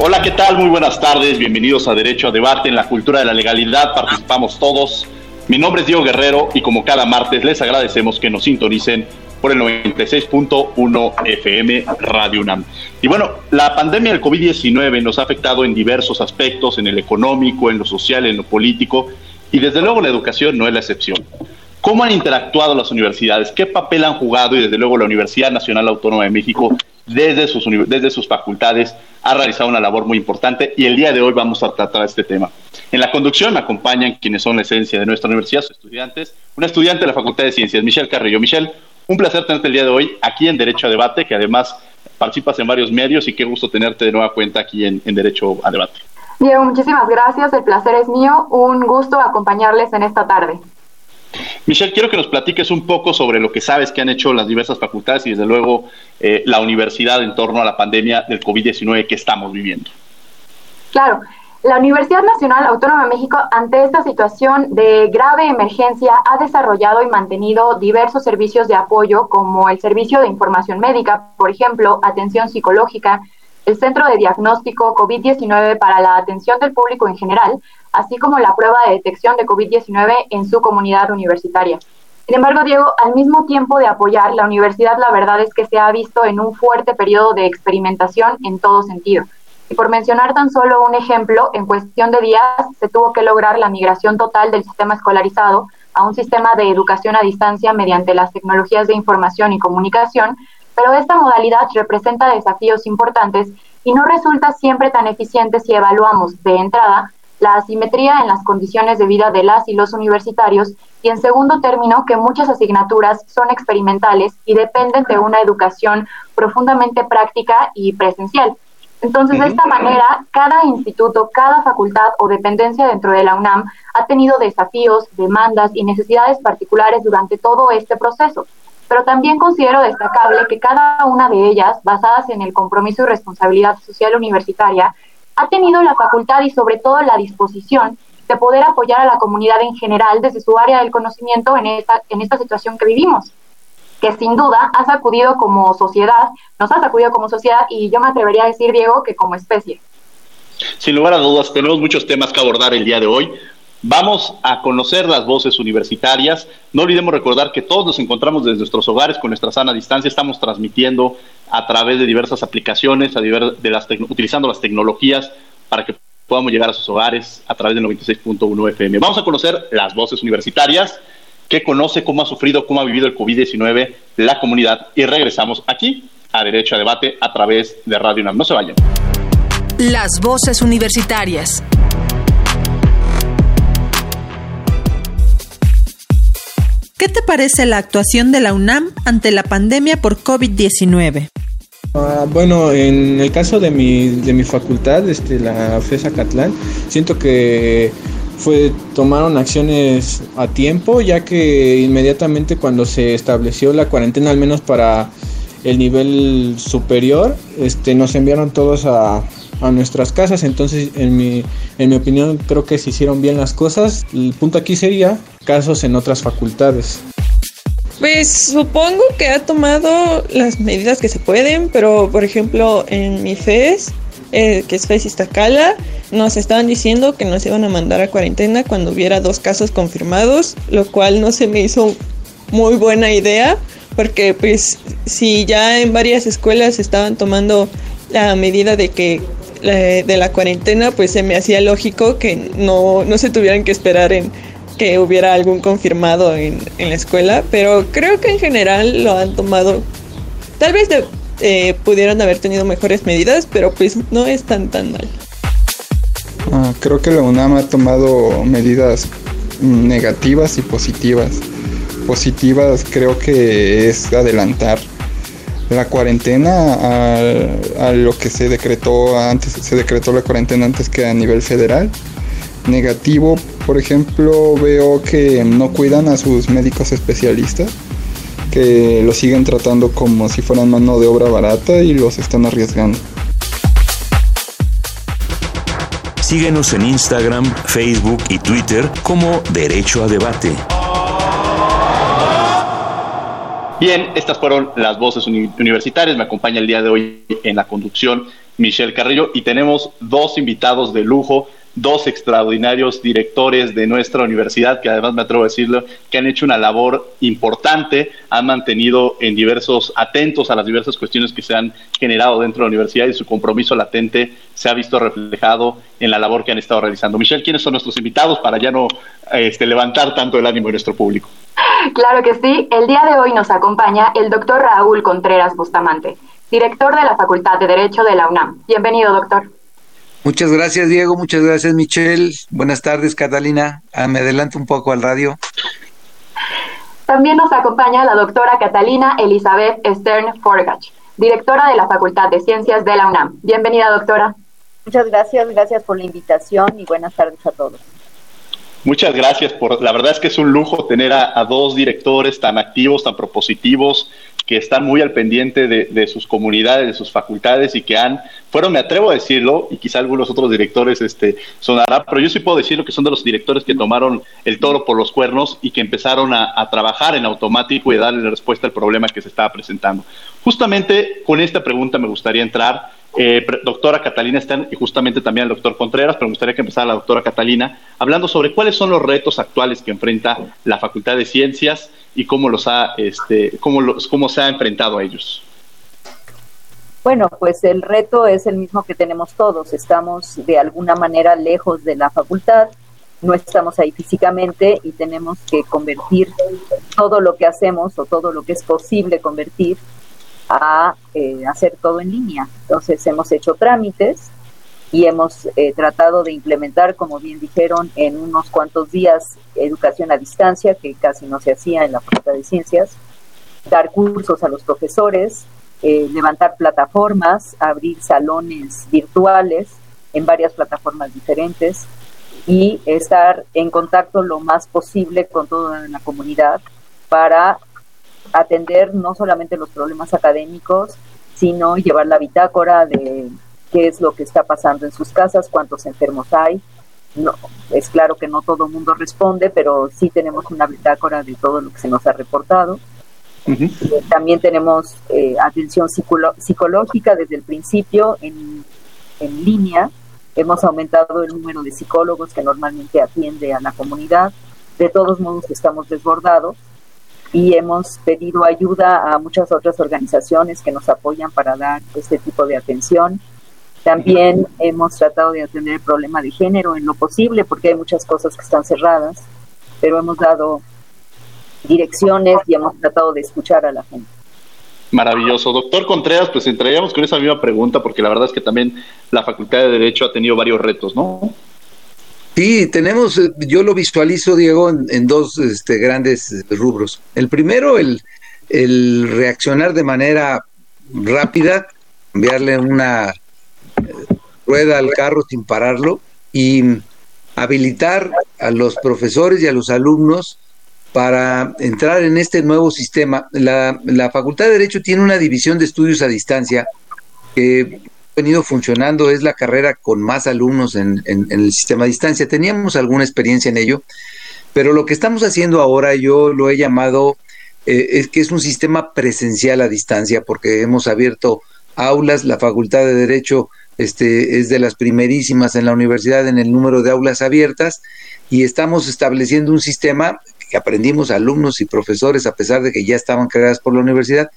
Hola, ¿qué tal? Muy buenas tardes. Bienvenidos a Derecho a Debate en la Cultura de la Legalidad. Participamos todos. Mi nombre es Diego Guerrero y como cada martes les agradecemos que nos sintonicen por el 96.1 FM Radio UNAM. Y bueno, la pandemia del COVID-19 nos ha afectado en diversos aspectos, en el económico, en lo social, en lo político, y desde luego la educación no es la excepción. ¿Cómo han interactuado las universidades? ¿Qué papel han jugado? Y desde luego la Universidad Nacional Autónoma de México desde sus, desde sus facultades ha realizado una labor muy importante y el día de hoy vamos a tratar este tema. En la conducción me acompañan quienes son la esencia de nuestra universidad, sus estudiantes, una estudiante de la Facultad de Ciencias, Michelle Carrillo. Michelle, un placer tenerte el día de hoy aquí en Derecho a Debate, que además participas en varios medios y qué gusto tenerte de nueva cuenta aquí en, en Derecho a Debate. Diego, muchísimas gracias, el placer es mío, un gusto acompañarles en esta tarde. Michelle, quiero que nos platiques un poco sobre lo que sabes que han hecho las diversas facultades y desde luego eh, la universidad en torno a la pandemia del COVID-19 que estamos viviendo. Claro, la Universidad Nacional Autónoma de México, ante esta situación de grave emergencia, ha desarrollado y mantenido diversos servicios de apoyo, como el servicio de información médica, por ejemplo, atención psicológica, el Centro de Diagnóstico COVID-19 para la atención del público en general, así como la prueba de detección de COVID-19 en su comunidad universitaria. Sin embargo, Diego, al mismo tiempo de apoyar, la universidad la verdad es que se ha visto en un fuerte periodo de experimentación en todo sentido. Y por mencionar tan solo un ejemplo, en cuestión de días se tuvo que lograr la migración total del sistema escolarizado a un sistema de educación a distancia mediante las tecnologías de información y comunicación, pero esta modalidad representa desafíos importantes y no resulta siempre tan eficiente si evaluamos de entrada la asimetría en las condiciones de vida de las y los universitarios y en segundo término que muchas asignaturas son experimentales y dependen de una educación profundamente práctica y presencial. Entonces, de esta manera, cada instituto, cada facultad o dependencia dentro de la UNAM ha tenido desafíos, demandas y necesidades particulares durante todo este proceso pero también considero destacable que cada una de ellas, basadas en el compromiso y responsabilidad social universitaria, ha tenido la facultad y sobre todo la disposición de poder apoyar a la comunidad en general desde su área del conocimiento en esta, en esta situación que vivimos, que sin duda ha sacudido como sociedad, nos ha sacudido como sociedad y yo me atrevería a decir, Diego, que como especie. Sin lugar a dudas, tenemos muchos temas que abordar el día de hoy. Vamos a conocer las voces universitarias. No olvidemos recordar que todos nos encontramos desde nuestros hogares con nuestra sana distancia. Estamos transmitiendo a través de diversas aplicaciones, de las utilizando las tecnologías para que podamos llegar a sus hogares a través del 96.1 FM. Vamos a conocer las voces universitarias, que conoce cómo ha sufrido, cómo ha vivido el COVID-19 la comunidad. Y regresamos aquí a Derecho a Debate a través de Radio UNAM. No se vayan. Las voces universitarias. ¿Qué te parece la actuación de la UNAM ante la pandemia por COVID-19? Ah, bueno, en el caso de mi, de mi facultad, este, la FESA Catlán, siento que fue tomaron acciones a tiempo, ya que inmediatamente cuando se estableció la cuarentena, al menos para el nivel superior, este, nos enviaron todos a, a nuestras casas. Entonces, en mi, en mi opinión, creo que se hicieron bien las cosas. El punto aquí sería casos en otras facultades. Pues supongo que ha tomado las medidas que se pueden, pero por ejemplo en mi FES, eh, que es FES Iztacala, nos estaban diciendo que nos iban a mandar a cuarentena cuando hubiera dos casos confirmados, lo cual no se me hizo muy buena idea, porque pues si ya en varias escuelas estaban tomando la medida de que de la cuarentena, pues se me hacía lógico que no, no se tuvieran que esperar en que hubiera algún confirmado en, la escuela, pero creo que en general lo han tomado. Tal vez eh, pudieron haber tenido mejores medidas, pero pues no es tan tan mal. Ah, creo que la UNAM ha tomado medidas negativas y positivas. Positivas creo que es adelantar la cuarentena a, lo que se decretó antes, se decretó la cuarentena antes que a nivel federal. Negativo, por ejemplo, veo que no cuidan a sus médicos especialistas, que los siguen tratando como si fueran mano de obra barata y los están arriesgando. Síguenos en Instagram, Facebook y Twitter como Derecho a Debate. Bien, estas fueron las voces universitarias. Me acompaña el día de hoy en la conducción Michelle Carrillo y tenemos dos invitados de lujo dos extraordinarios directores de nuestra universidad, que además me atrevo a decirlo, que han hecho una labor importante, han mantenido en diversos, atentos a las diversas cuestiones que se han generado dentro de la universidad y su compromiso latente se ha visto reflejado en la labor que han estado realizando. Michelle, ¿quiénes son nuestros invitados para ya no este, levantar tanto el ánimo de nuestro público? Claro que sí. El día de hoy nos acompaña el doctor Raúl Contreras Bustamante, director de la Facultad de Derecho de la UNAM. Bienvenido, doctor. Muchas gracias, Diego. Muchas gracias, Michelle. Buenas tardes, Catalina. Ah, me adelanto un poco al radio. También nos acompaña la doctora Catalina Elizabeth Stern Forgach, directora de la Facultad de Ciencias de la UNAM. Bienvenida, doctora. Muchas gracias, gracias por la invitación y buenas tardes a todos. Muchas gracias por, la verdad es que es un lujo tener a, a dos directores tan activos, tan propositivos, que están muy al pendiente de, sus comunidades, de sus facultades y que han, fueron, me atrevo a decirlo, y quizá algunos otros directores este, sonará, pero yo sí puedo decirlo que son de los directores que tomaron el toro por los cuernos y que empezaron a, a trabajar en automático y darle respuesta al problema que se estaba presentando. Justamente con esta pregunta me gustaría entrar eh, doctora Catalina Stern y justamente también al doctor Contreras, pero me gustaría que empezara la doctora Catalina hablando sobre cuáles son los retos actuales que enfrenta la Facultad de Ciencias y cómo los ha, este, cómo los, cómo se ha enfrentado a ellos. Bueno, pues el reto es el mismo que tenemos todos. Estamos de alguna manera lejos de la facultad, no estamos ahí físicamente y tenemos que convertir todo lo que hacemos o todo lo que es posible convertir a eh, hacer todo en línea. Entonces hemos hecho trámites y hemos eh, tratado de implementar, como bien dijeron, en unos cuantos días educación a distancia, que casi no se hacía en la Facultad de Ciencias, dar cursos a los profesores, eh, levantar plataformas, abrir salones virtuales en varias plataformas diferentes y estar en contacto lo más posible con toda la comunidad para atender no solamente los problemas académicos, sino llevar la bitácora de qué es lo que está pasando en sus casas, cuántos enfermos hay. No, es claro que no todo el mundo responde, pero sí tenemos una bitácora de todo lo que se nos ha reportado. Eh, también tenemos eh, atención psicológica desde el principio en, en línea. Hemos aumentado el número de psicólogos que normalmente atiende a la comunidad. De todos modos, estamos desbordados y hemos pedido ayuda a muchas otras organizaciones que nos apoyan para dar este tipo de atención. También hemos tratado de atender el problema de género en lo posible, porque hay muchas cosas que están cerradas, pero hemos dado direcciones y hemos tratado de escuchar a la gente. Maravilloso. Doctor Contreras, pues entraríamos con esa misma pregunta, porque la verdad es que también la Facultad de Derecho ha tenido varios retos, ¿no? Sí, tenemos, eh, yo lo visualizo, Diego, en, dos este, grandes rubros. El primero, el, el reaccionar de manera rápida, enviarle una eh, rueda al carro sin pararlo y habilitar a los profesores y a los alumnos para entrar en este nuevo sistema. La, la Facultad de Derecho tiene una división de estudios a distancia que venido funcionando, es la carrera con más alumnos en, el sistema de distancia. Teníamos alguna experiencia en ello, pero lo que estamos haciendo ahora yo lo he llamado, eh, es que es un sistema presencial a distancia, porque hemos abierto aulas, la Facultad de Derecho este, es de las primerísimas en la universidad en el número de aulas abiertas y estamos estableciendo un sistema que aprendimos alumnos y profesores, a pesar de que ya estaban creadas por la universidad,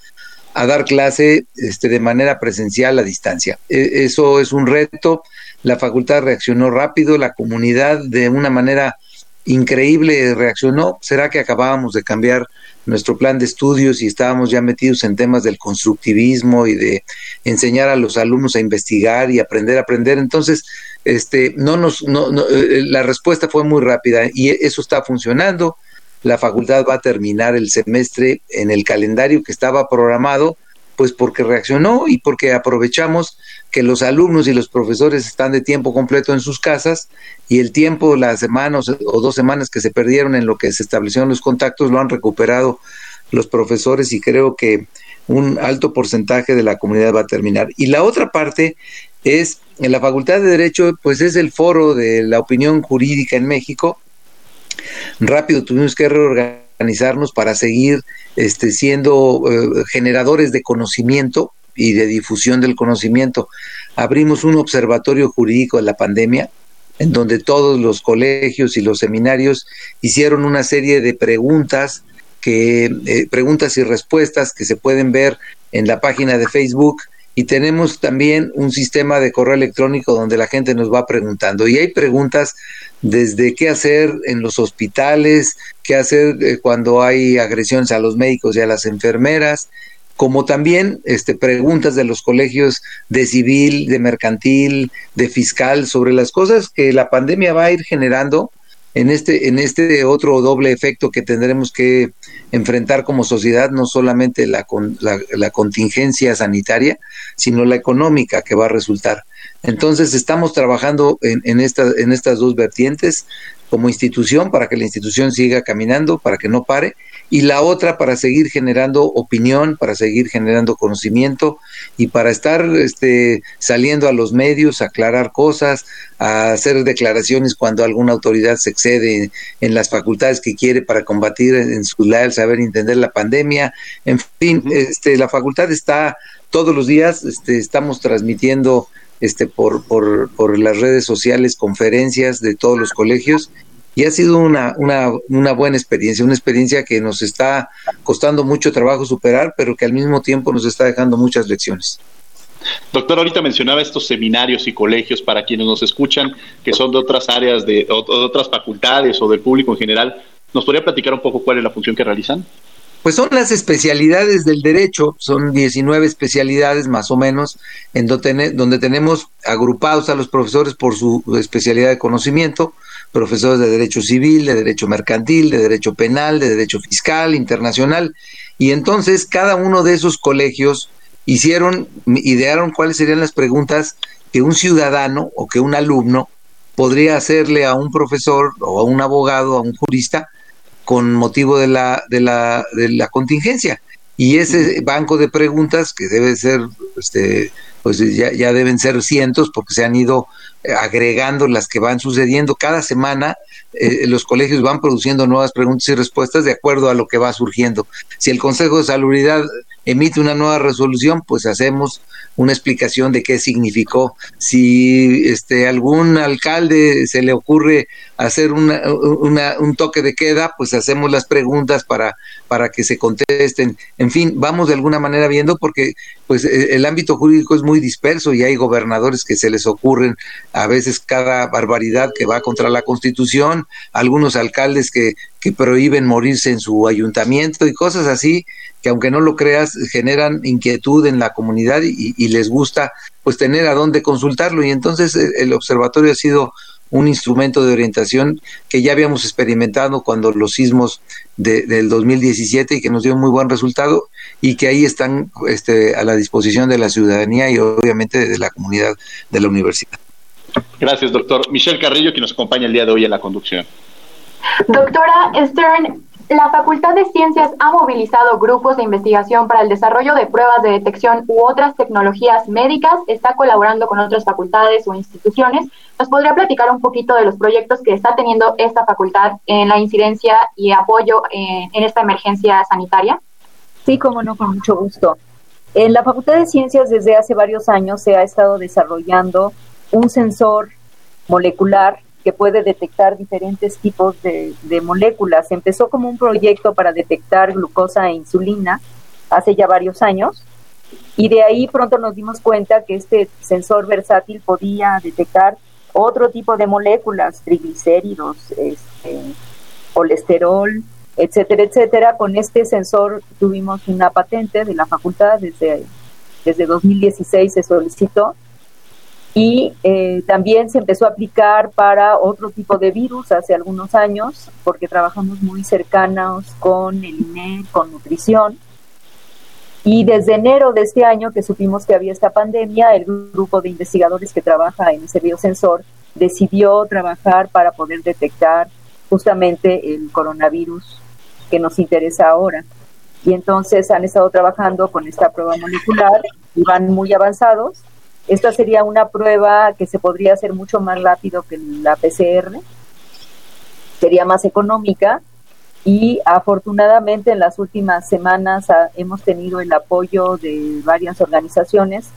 a dar clase este, de manera presencial a distancia. E, eso es un reto. La facultad reaccionó rápido, la comunidad de una manera increíble reaccionó. ¿Será que acabábamos de cambiar nuestro plan de estudios y estábamos ya metidos en temas del constructivismo y de enseñar a los alumnos a investigar y aprender a aprender? Entonces, este, no nos, no, no, eh, la respuesta fue muy rápida y eso está funcionando. La facultad va a terminar el semestre en el calendario que estaba programado, pues porque reaccionó y porque aprovechamos que los alumnos y los profesores están de tiempo completo en sus casas y el tiempo, las semanas o dos semanas que se perdieron en lo que se establecieron los contactos, lo han recuperado los profesores y creo que un alto porcentaje de la comunidad va a terminar. Y la otra parte es, en la Facultad de Derecho, pues es el foro de la opinión jurídica en México. Rápido tuvimos que reorganizarnos para seguir este, siendo eh, generadores de conocimiento y de difusión del conocimiento. Abrimos un observatorio jurídico de la pandemia, en donde todos los colegios y los seminarios hicieron una serie de preguntas que eh, preguntas y respuestas que se pueden ver en la página de Facebook y tenemos también un sistema de correo electrónico donde la gente nos va preguntando. Y hay preguntas desde qué hacer en los hospitales, qué hacer eh, cuando hay agresiones a los médicos y a las enfermeras, como también este, preguntas de los colegios de civil, de mercantil, de fiscal, sobre las cosas que la pandemia va a ir generando en este, en este otro doble efecto que tendremos que enfrentar como sociedad, no solamente la, la, la contingencia sanitaria, sino la económica que va a resultar. Entonces estamos trabajando en, en, en estas dos vertientes como institución para que la institución siga caminando, para que no pare, y la otra para seguir generando opinión, para seguir generando conocimiento y para estar este, saliendo a los medios, a aclarar cosas, a hacer declaraciones cuando alguna autoridad se excede en, las facultades que quiere para combatir en su leal saber entender la pandemia. En fin, este, la facultad está todos los días, este, estamos transmitiendo este, por, por, las redes sociales conferencias de todos los colegios y ha sido una, buena experiencia, una experiencia que nos está costando mucho trabajo superar, pero que al mismo tiempo nos está dejando muchas lecciones. Doctor, ahorita mencionaba estos seminarios y colegios para quienes nos escuchan, que son de otras áreas, de, de otras facultades o del público en general. ¿Nos podría platicar un poco cuál es la función que realizan? Pues son las especialidades del derecho, son 19 especialidades más o menos, en donde, donde tenemos agrupados a los profesores por su especialidad de conocimiento, profesores de Derecho Civil, de Derecho Mercantil, de Derecho Penal, de Derecho Fiscal, Internacional, y entonces cada uno de esos colegios hicieron, idearon cuáles serían las preguntas que un ciudadano o que un alumno podría hacerle a un profesor o a un abogado, a un jurista, con motivo de la, de la, de la contingencia. Y ese banco de preguntas, que debe ser este, pues ya, ya deben ser cientos porque se han ido eh, agregando las que van sucediendo. Cada semana eh, los colegios van produciendo nuevas preguntas y respuestas de acuerdo a lo que va surgiendo. Si el Consejo de Salubridad emite una nueva resolución, pues hacemos una explicación de qué significó. Si este algún alcalde se le ocurre hacer una, un toque de queda, pues hacemos las preguntas para, para que se contesten. En fin, vamos de alguna manera viendo porque pues e, el ámbito jurídico es muy disperso y hay gobernadores que se les ocurren a veces cada barbaridad que va contra la Constitución, algunos alcaldes que, que prohíben morirse en su ayuntamiento y cosas así que aunque no lo creas generan inquietud en la comunidad y, y les gusta pues tener a dónde consultarlo y entonces eh, el observatorio ha sido un instrumento de orientación que ya habíamos experimentado cuando los sismos de, del 2017 y que nos dio un muy buen resultado y que ahí están este, a la disposición de la ciudadanía y obviamente de la comunidad de la universidad. Gracias, doctor. Michelle Carrillo, que nos acompaña el día de hoy en la conducción. Doctora Stern, la Facultad de Ciencias ha movilizado grupos de investigación para el desarrollo de pruebas de detección u otras tecnologías médicas, está colaborando con otras facultades o instituciones. ¿Nos podría platicar un poquito de los proyectos que está teniendo esta facultad en la incidencia y apoyo en, en esta emergencia sanitaria? Sí, como no, con mucho gusto. En la Facultad de Ciencias desde hace varios años se ha estado desarrollando un sensor molecular que puede detectar diferentes tipos de, moléculas. Empezó como un proyecto para detectar glucosa e insulina hace ya varios años y de ahí pronto nos dimos cuenta que este sensor versátil podía detectar otro tipo de moléculas, triglicéridos, colesterol, etcétera, etcétera. Con este sensor tuvimos una patente de la facultad desde, desde 2016 se solicitó y eh, también se empezó a aplicar para otro tipo de virus hace algunos años porque trabajamos muy cercanos con el INE, con nutrición. Y desde enero de este año que supimos que había esta pandemia, el grupo de investigadores que trabaja en ese biosensor decidió trabajar para poder detectar justamente el coronavirus que nos interesa ahora. Y entonces han estado trabajando con esta prueba molecular y van muy avanzados. Esta sería una prueba que se podría hacer mucho más rápido que la PCR, sería más económica. Y afortunadamente en las últimas semanas hemos tenido el apoyo de varias organizaciones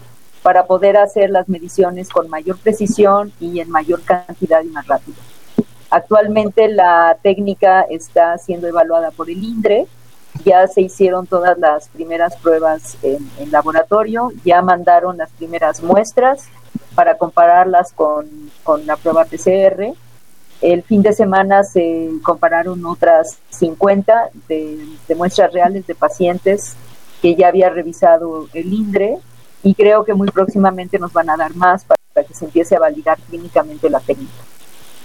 para poder hacer las mediciones con mayor precisión y en mayor cantidad y más rápido. Actualmente la técnica está siendo evaluada por el INDRE, ya se hicieron todas las primeras pruebas en, laboratorio, ya mandaron las primeras muestras para compararlas con, la prueba PCR. El fin de semana se compararon otras 50 de, muestras reales de pacientes que ya había revisado el INDRE y creo que muy próximamente nos van a dar más para que se empiece a validar clínicamente la técnica.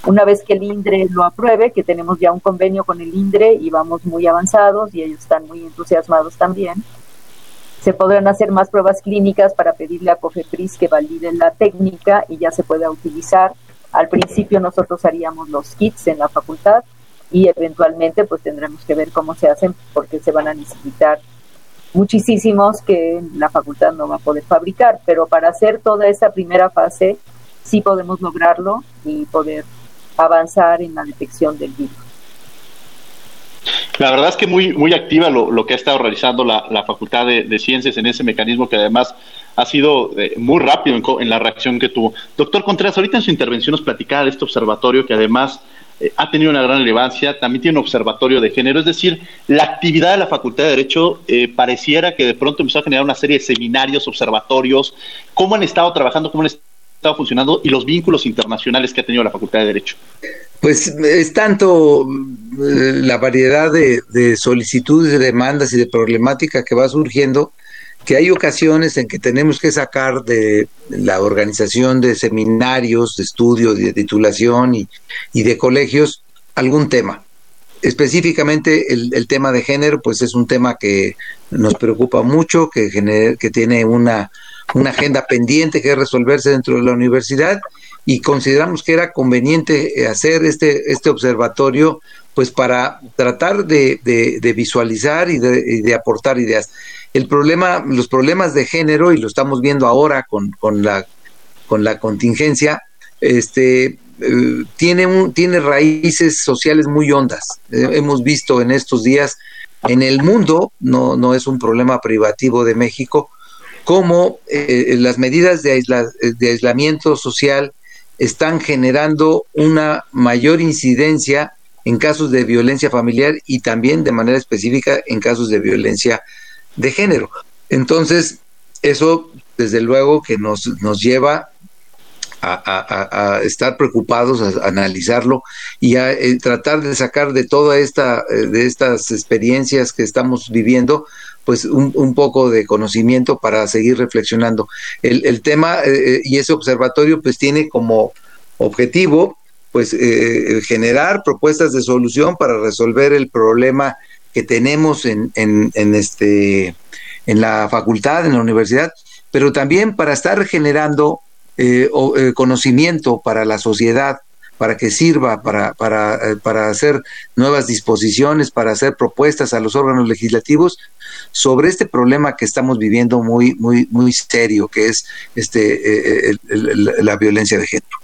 Una vez que el INDRE lo apruebe, que tenemos ya un convenio con el INDRE y vamos muy avanzados y ellos están muy entusiasmados también, se podrán hacer más pruebas clínicas para pedirle a COFEPRIS que valide la técnica y ya se pueda utilizar. Al principio nosotros haríamos los kits en la facultad y eventualmente pues tendremos que ver cómo se hacen porque se van a necesitar muchísimos que la facultad no va a poder fabricar, pero para hacer toda esa primera fase sí podemos lograrlo y poder avanzar en la detección del virus. La verdad es que muy, muy activa lo, que ha estado realizando la, Facultad de, Ciencias en ese mecanismo que además ha sido eh, muy rápido en, la reacción que tuvo. Doctor Contreras, ahorita en su intervención nos platicaba de este observatorio que además eh, ha tenido una gran relevancia, también tiene un observatorio de género, es decir, la actividad de la Facultad de Derecho eh, pareciera que de pronto empezó a generar una serie de seminarios, observatorios, cómo han estado trabajando, cómo han funcionando y los vínculos internacionales que ha tenido la Facultad de Derecho? Pues es tanto eh, la variedad de, solicitudes, de demandas y de problemática que va surgiendo que hay ocasiones en que tenemos que sacar de la organización de seminarios, de estudios, de titulación y, de colegios algún tema. Específicamente el, tema de género, pues es un tema que nos preocupa mucho, que, que tiene una una agenda pendiente que resolverse dentro de la universidad y consideramos que era conveniente eh, hacer este, este observatorio pues para tratar de, visualizar y de, aportar ideas. El problema, los problemas de género, y lo estamos viendo ahora con, con, la, con la contingencia, este, eh, tiene, tiene raíces sociales muy hondas. Eh, hemos visto en estos días en el mundo, no, no es un problema privativo de México, cómo eh, las medidas de, aislamiento social están generando una mayor incidencia en casos de violencia familiar y también de manera específica en casos de violencia de género. Entonces, eso desde luego que nos, nos lleva a, estar preocupados, a, analizarlo y a eh, tratar de sacar de toda esta, eh, de estas experiencias que estamos viviendo, pues un, poco de conocimiento para seguir reflexionando. El, tema eh, eh, y ese observatorio pues tiene como objetivo pues eh, generar propuestas de solución para resolver el problema que tenemos en, en, en, este en la facultad, en la universidad, pero también para estar generando conocimiento para la sociedad para que sirva para, para, eh, para hacer nuevas disposiciones, para hacer propuestas a los órganos legislativos sobre este problema que estamos viviendo muy, muy, muy serio, que es este, eh, la violencia de género.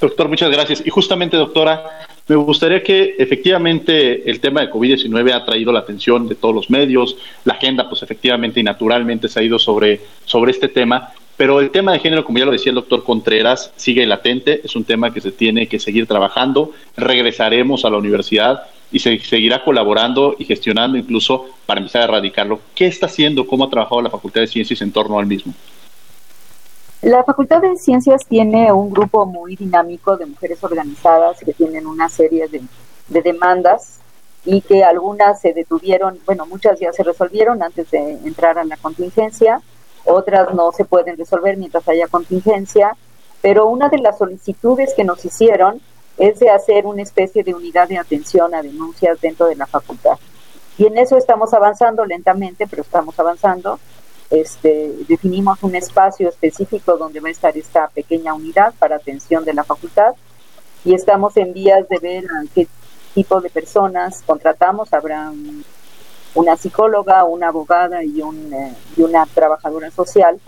Doctor, muchas gracias. Y justamente, doctora, me gustaría que efectivamente el tema de COVID-19 ha traído la atención de todos los medios, la agenda, pues efectivamente y naturalmente se ha ido sobre, sobre este tema, pero el tema de género, como ya lo decía el doctor Contreras, sigue latente, es un tema que se tiene que seguir trabajando. Regresaremos a la universidad y se seguirá colaborando y gestionando incluso para empezar a erradicarlo. ¿Qué está haciendo? ¿Cómo ha trabajado la Facultad de Ciencias en torno al mismo? La Facultad de Ciencias tiene un grupo muy dinámico de mujeres organizadas que tienen una serie de, de demandas y que algunas se detuvieron, bueno, muchas ya se resolvieron antes de entrar a la contingencia, otras no se pueden resolver mientras haya contingencia, pero una de las solicitudes que nos hicieron es de hacer una especie de unidad de atención a denuncias dentro de la facultad. Y en eso estamos avanzando lentamente, pero estamos avanzando. Este, definimos un espacio específico donde va a estar esta pequeña unidad para atención de la facultad y estamos en vías de ver qué tipo de personas contratamos. Habrá una psicóloga, una abogada y, un, eh, y una trabajadora social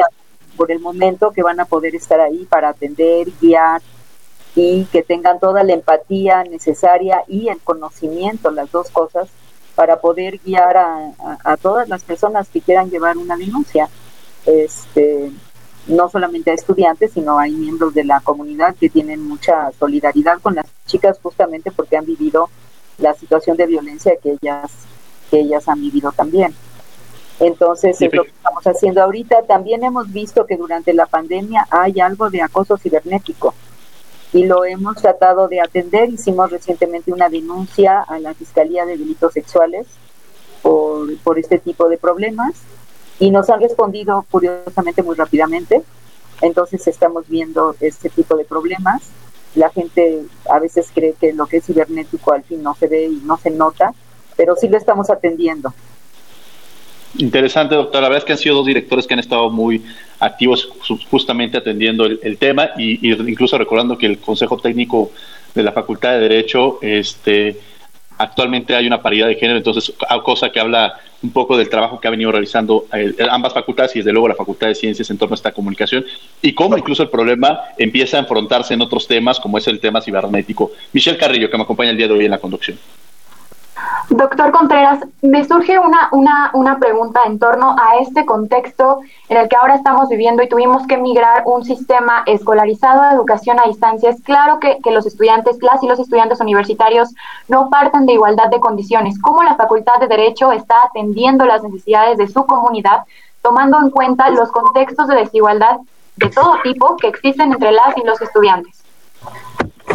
por el momento que van a poder estar ahí para atender, guiar y que tengan toda la empatía necesaria y el conocimiento, las dos cosas, para poder guiar a, todas las personas que quieran llevar una denuncia. Este, no solamente a estudiantes, sino hay miembros de la comunidad que tienen mucha solidaridad con las chicas justamente porque han vivido la situación de violencia que ellas, que ellas han vivido también. Entonces, es lo que estamos haciendo ahorita. También hemos visto que durante la pandemia hay algo de acoso cibernético y lo hemos tratado de atender. Hicimos recientemente una denuncia a la Fiscalía de Delitos Sexuales por, por este tipo de problemas y nos han respondido curiosamente muy rápidamente. Entonces estamos viendo este tipo de problemas. La gente a veces cree que lo que es cibernético al fin no se ve y no se nota, pero sí lo estamos atendiendo. Interesante, doctor. La verdad es que han sido dos directores que han estado muy activos justamente atendiendo el, tema y, incluso recordando que el Consejo Técnico de la Facultad de Derecho, este, actualmente hay una paridad de género, entonces cosa que habla un poco del trabajo que ha venido realizando ambas facultades y desde luego la Facultad de Ciencias en torno a esta comunicación y cómo incluso el problema empieza a enfrentarse en otros temas como es el tema cibernético. Michelle Carrillo, que me acompaña el día de hoy en la conducción. Doctor Contreras, me surge una, una, una, pregunta en torno a este contexto en el que ahora estamos viviendo y tuvimos que migrar un sistema escolarizado de educación a distancia. Es claro que, que los estudiantes, las y los estudiantes universitarios no parten de igualdad de condiciones. ¿Cómo la Facultad de Derecho está atendiendo las necesidades de su comunidad, tomando en cuenta los contextos de desigualdad de todo tipo que existen entre las y los estudiantes?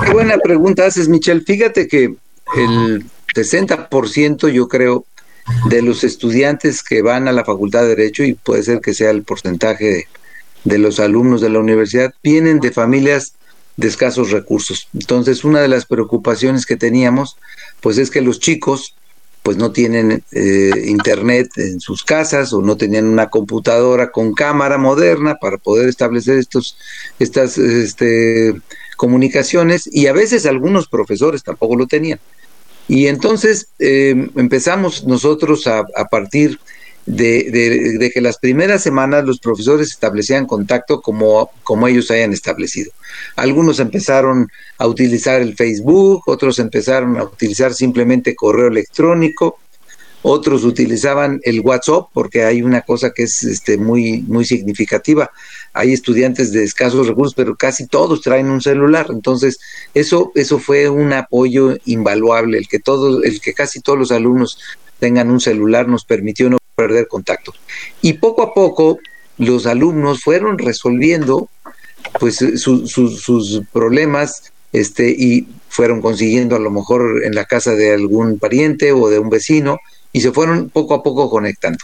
Qué buena pregunta haces, Michelle. Fíjate que el 60% yo creo de los estudiantes que van a la Facultad de Derecho, y puede ser que sea el porcentaje de, los alumnos de la universidad, vienen de familias de escasos recursos. Entonces, una de las preocupaciones que teníamos, pues es que los chicos, pues no tienen eh, internet en sus casas o no tenían una computadora con cámara moderna para poder establecer estos, estas este, comunicaciones y a veces algunos profesores tampoco lo tenían. Y entonces eh, empezamos nosotros a, partir de, que las primeras semanas los profesores establecían contacto como, como ellos hayan establecido. Algunos empezaron a utilizar el Facebook, otros empezaron a utilizar simplemente correo electrónico, otros utilizaban el WhatsApp porque hay una cosa que es este, muy, muy significativa. Hay estudiantes de escasos recursos, pero casi todos traen un celular. Entonces, eso, eso fue un apoyo invaluable. El que todos, el que casi todos los alumnos tengan un celular nos permitió no perder contacto. Y poco a poco los alumnos fueron resolviendo pues sus problemas este y fueron consiguiendo a lo mejor en la casa de algún pariente o de un vecino y se fueron poco a poco conectando.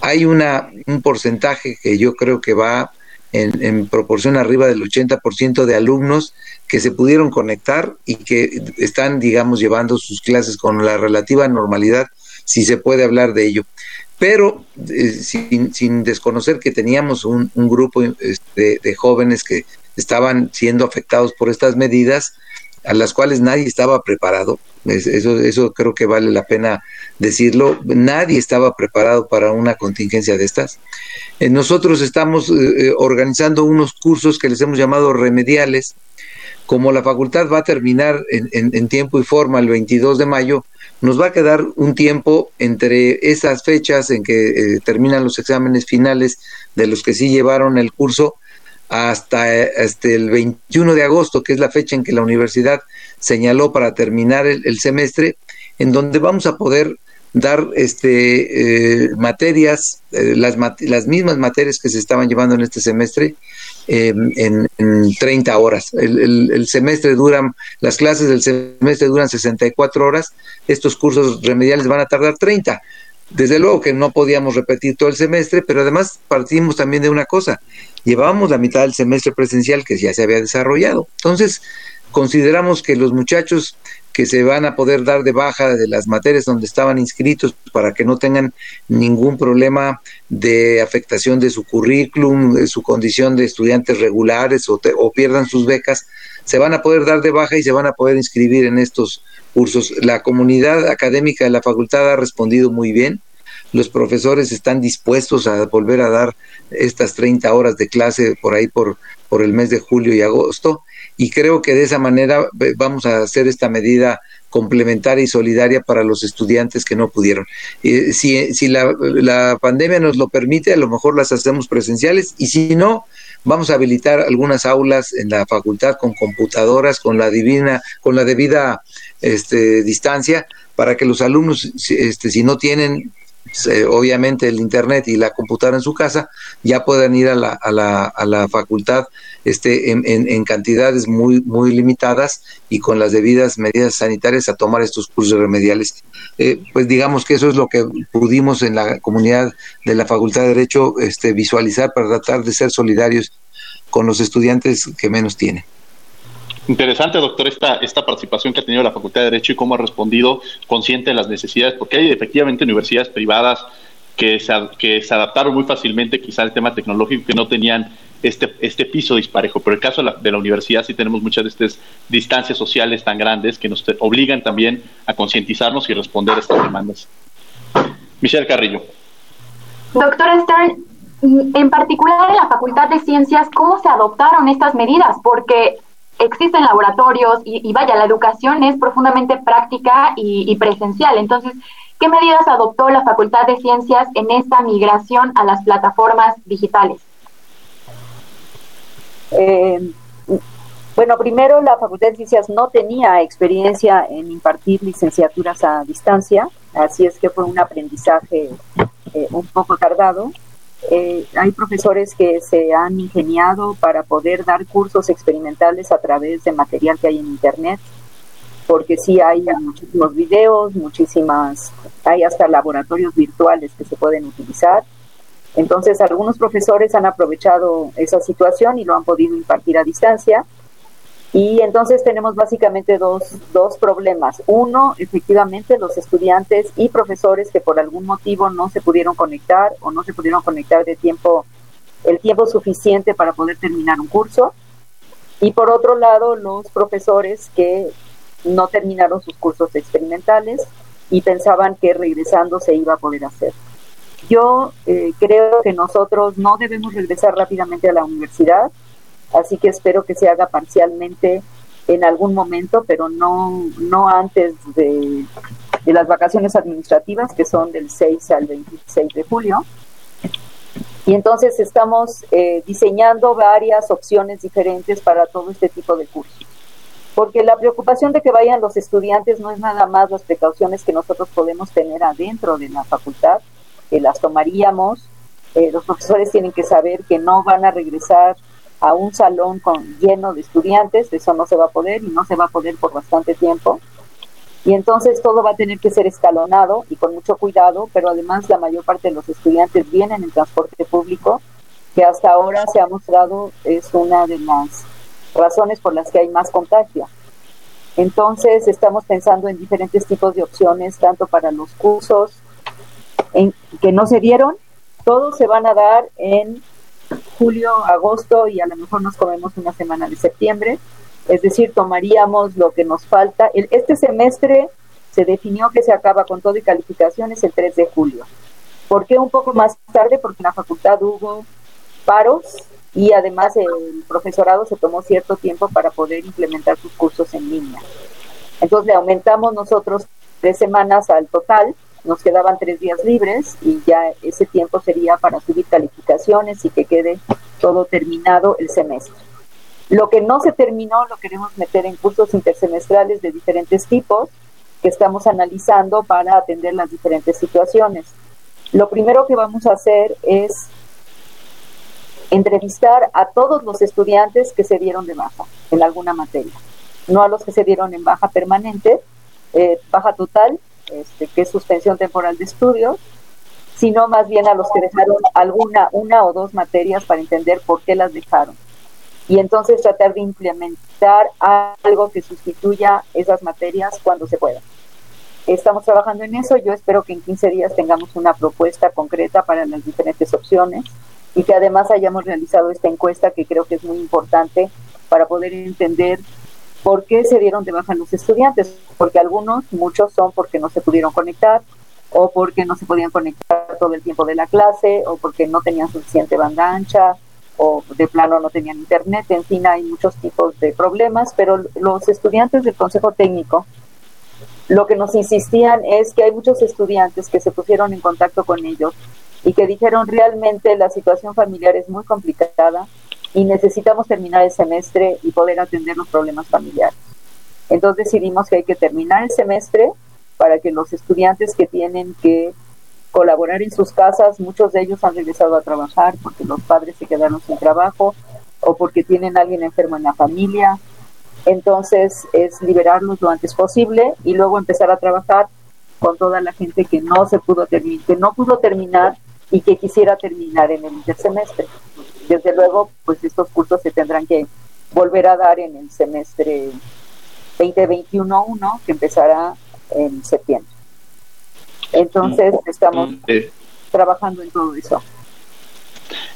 Hay una, un porcentaje que yo creo que va en, proporción arriba del 80% de alumnos que se pudieron conectar y que están, digamos, llevando sus clases con la relativa normalidad, si se puede hablar de ello. Pero eh, sin, desconocer que teníamos un, grupo este, de jóvenes que estaban siendo afectados por estas medidas, a las cuales nadie estaba preparado. Eso, eso creo que vale la pena decirlo. Nadie estaba preparado para una contingencia de estas. Eh, nosotros estamos eh, eh, organizando unos cursos que les hemos llamado remediales. Como la facultad va a terminar en, tiempo y forma el 22 de mayo, nos va a quedar un tiempo entre esas fechas en que terminan los exámenes finales de los que sí llevaron el curso hasta, este el 21 de agosto, que es la fecha en que la universidad señaló para terminar el, semestre, en donde vamos a poder dar este eh, materias, eh, las, las mismas materias que se estaban llevando en este semestre, en, 30 horas. El, el, semestre duran, las clases del semestre duran 64 horas, estos cursos remediales van a tardar 30. Desde luego que no podíamos repetir todo el semestre, pero además partimos también de una cosa, llevábamos la mitad del semestre presencial que ya se había desarrollado. Entonces, consideramos que los muchachos que se van a poder dar de baja de las materias donde estaban inscritos para que no tengan ningún problema de afectación de su currículum, de su condición de estudiantes regulares o, pierdan sus becas, se van a poder dar de baja y se van a poder inscribir en estos cursos. La comunidad académica de la facultad ha respondido muy bien. Los profesores están dispuestos a volver a dar estas 30 horas de clase por ahí por, por el mes de julio y agosto y creo que de esa manera vamos a hacer esta medida complementaria y solidaria para los estudiantes que no pudieron. Eh, si si la, la, pandemia nos lo permite, a lo mejor las hacemos presenciales y si no, vamos a habilitar algunas aulas en la facultad con computadoras, con la divina, con la debida este, distancia, para que los alumnos, este, si no tienen obviamente el internet y la computadora en su casa, ya puedan ir a la, a la, a la facultad este, en, en, cantidades muy, muy limitadas y con las debidas medidas sanitarias a tomar estos cursos remediales. Eh, pues digamos que eso es lo que pudimos en la comunidad de la Facultad de Derecho este, visualizar para tratar de ser solidarios con los estudiantes que menos tienen. Interesante, doctor, esta, esta participación que ha tenido la Facultad de Derecho y cómo ha respondido consciente de las necesidades, porque hay efectivamente universidades privadas que se, que se adaptaron muy fácilmente quizá al tema tecnológico, que no tenían este, este piso disparejo. Pero en el caso de la, de la universidad sí tenemos muchas de estas distancias sociales tan grandes que nos obligan también a concientizarnos y responder a estas demandas. Michelle Carrillo. Doctora Stern, en particular en la Facultad de Ciencias, ¿cómo se adoptaron estas medidas? Porque existen laboratorios y, vaya, la educación es profundamente práctica y, presencial. Entonces, ¿qué medidas adoptó la Facultad de Ciencias en esta migración a las plataformas digitales? Eh, bueno, primero la Facultad de Ciencias no tenía experiencia en impartir licenciaturas a distancia, así es que fue un aprendizaje eh, un poco tardado. Eh, hay profesores que se han ingeniado para poder dar cursos experimentales a través de material que hay en Internet, porque sí hay muchísimos videos, muchísimas, hay hasta laboratorios virtuales que se pueden utilizar. Entonces, algunos profesores han aprovechado esa situación y lo han podido impartir a distancia y entonces tenemos básicamente dos, dos problemas. Uno, efectivamente, los estudiantes y profesores que por algún motivo no se pudieron conectar o no se pudieron conectar de tiempo, el tiempo suficiente para poder terminar un curso. Y por otro lado, los profesores que no terminaron sus cursos experimentales y pensaban que regresando se iba a poder hacer. Yo eh, creo que nosotros no debemos regresar rápidamente a la universidad así que espero que se haga parcialmente en algún momento, pero no, no antes de, las vacaciones administrativas, que son del 6 al 26 de julio. Y entonces estamos eh, diseñando varias opciones diferentes para todo este tipo de cursos. Porque la preocupación de que vayan los estudiantes no es nada más las precauciones que nosotros podemos tener adentro de la facultad, que las tomaríamos. Eh, los profesores tienen que saber que no van a regresar a un salón con, lleno de estudiantes, eso no se va a poder y no se va a poder por bastante tiempo. Y entonces todo va a tener que ser escalonado y con mucho cuidado, pero además la mayor parte de los estudiantes vienen en transporte público, que hasta ahora se ha mostrado es una de las razones por las que hay más contagio. Entonces estamos pensando en diferentes tipos de opciones, tanto para los cursos que no se dieron, todos se van a dar en julio, agosto y a lo mejor nos comemos una semana de septiembre. Es decir, tomaríamos lo que nos falta. este semestre se definió que se acaba con todo y calificaciones el 3 de julio. ¿Por qué un poco más tarde? Porque en la facultad hubo paros y además el profesorado se tomó cierto tiempo para poder implementar sus cursos en línea. Entonces le aumentamos nosotros tres semanas al total nos quedaban tres días libres y ya ese tiempo sería para subir calificaciones y que quede todo terminado el semestre. Lo que no se terminó lo queremos meter en cursos intersemestrales de diferentes tipos que estamos analizando para atender las diferentes situaciones. Lo primero que vamos a hacer es entrevistar a todos los estudiantes que se dieron de baja en alguna materia, no a los que se dieron en baja permanente, eh, baja total, este, que es suspensión temporal de estudios, sino más bien a los que dejaron alguna, una o dos materias para entender por qué las dejaron. Y entonces tratar de implementar algo que sustituya esas materias cuando se pueda. Estamos trabajando en eso. Yo espero que en 15 días tengamos una propuesta concreta para las diferentes opciones y que además hayamos realizado esta encuesta que creo que es muy importante para poder entender por qué se dieron de baja los estudiantes, porque algunos, muchos son porque no se pudieron conectar o porque no se podían conectar todo el tiempo de la clase o porque no tenían suficiente banda ancha o de plano no tenían internet, en fin, hay muchos tipos de problemas, pero los estudiantes del Consejo Técnico lo que nos insistían es que hay muchos estudiantes que se pusieron en contacto con ellos y que dijeron realmente la situación familiar es muy complicada y necesitamos terminar el semestre y poder atender los problemas familiares. Entonces decidimos que hay que terminar el semestre para que los estudiantes que tienen que colaborar en sus casas, muchos de ellos han regresado a trabajar porque los padres se quedaron sin trabajo o porque tienen alguien enfermo en la familia. Entonces es liberarlos lo antes posible y luego empezar a trabajar con toda la gente que no se pudo terminar, que no pudo terminar y que quisiera terminar en el intersemestre. Desde luego, pues estos cursos se tendrán que volver a dar en el semestre 2021-1, que empezará en septiembre. Entonces, mm. estamos eh. trabajando en todo eso.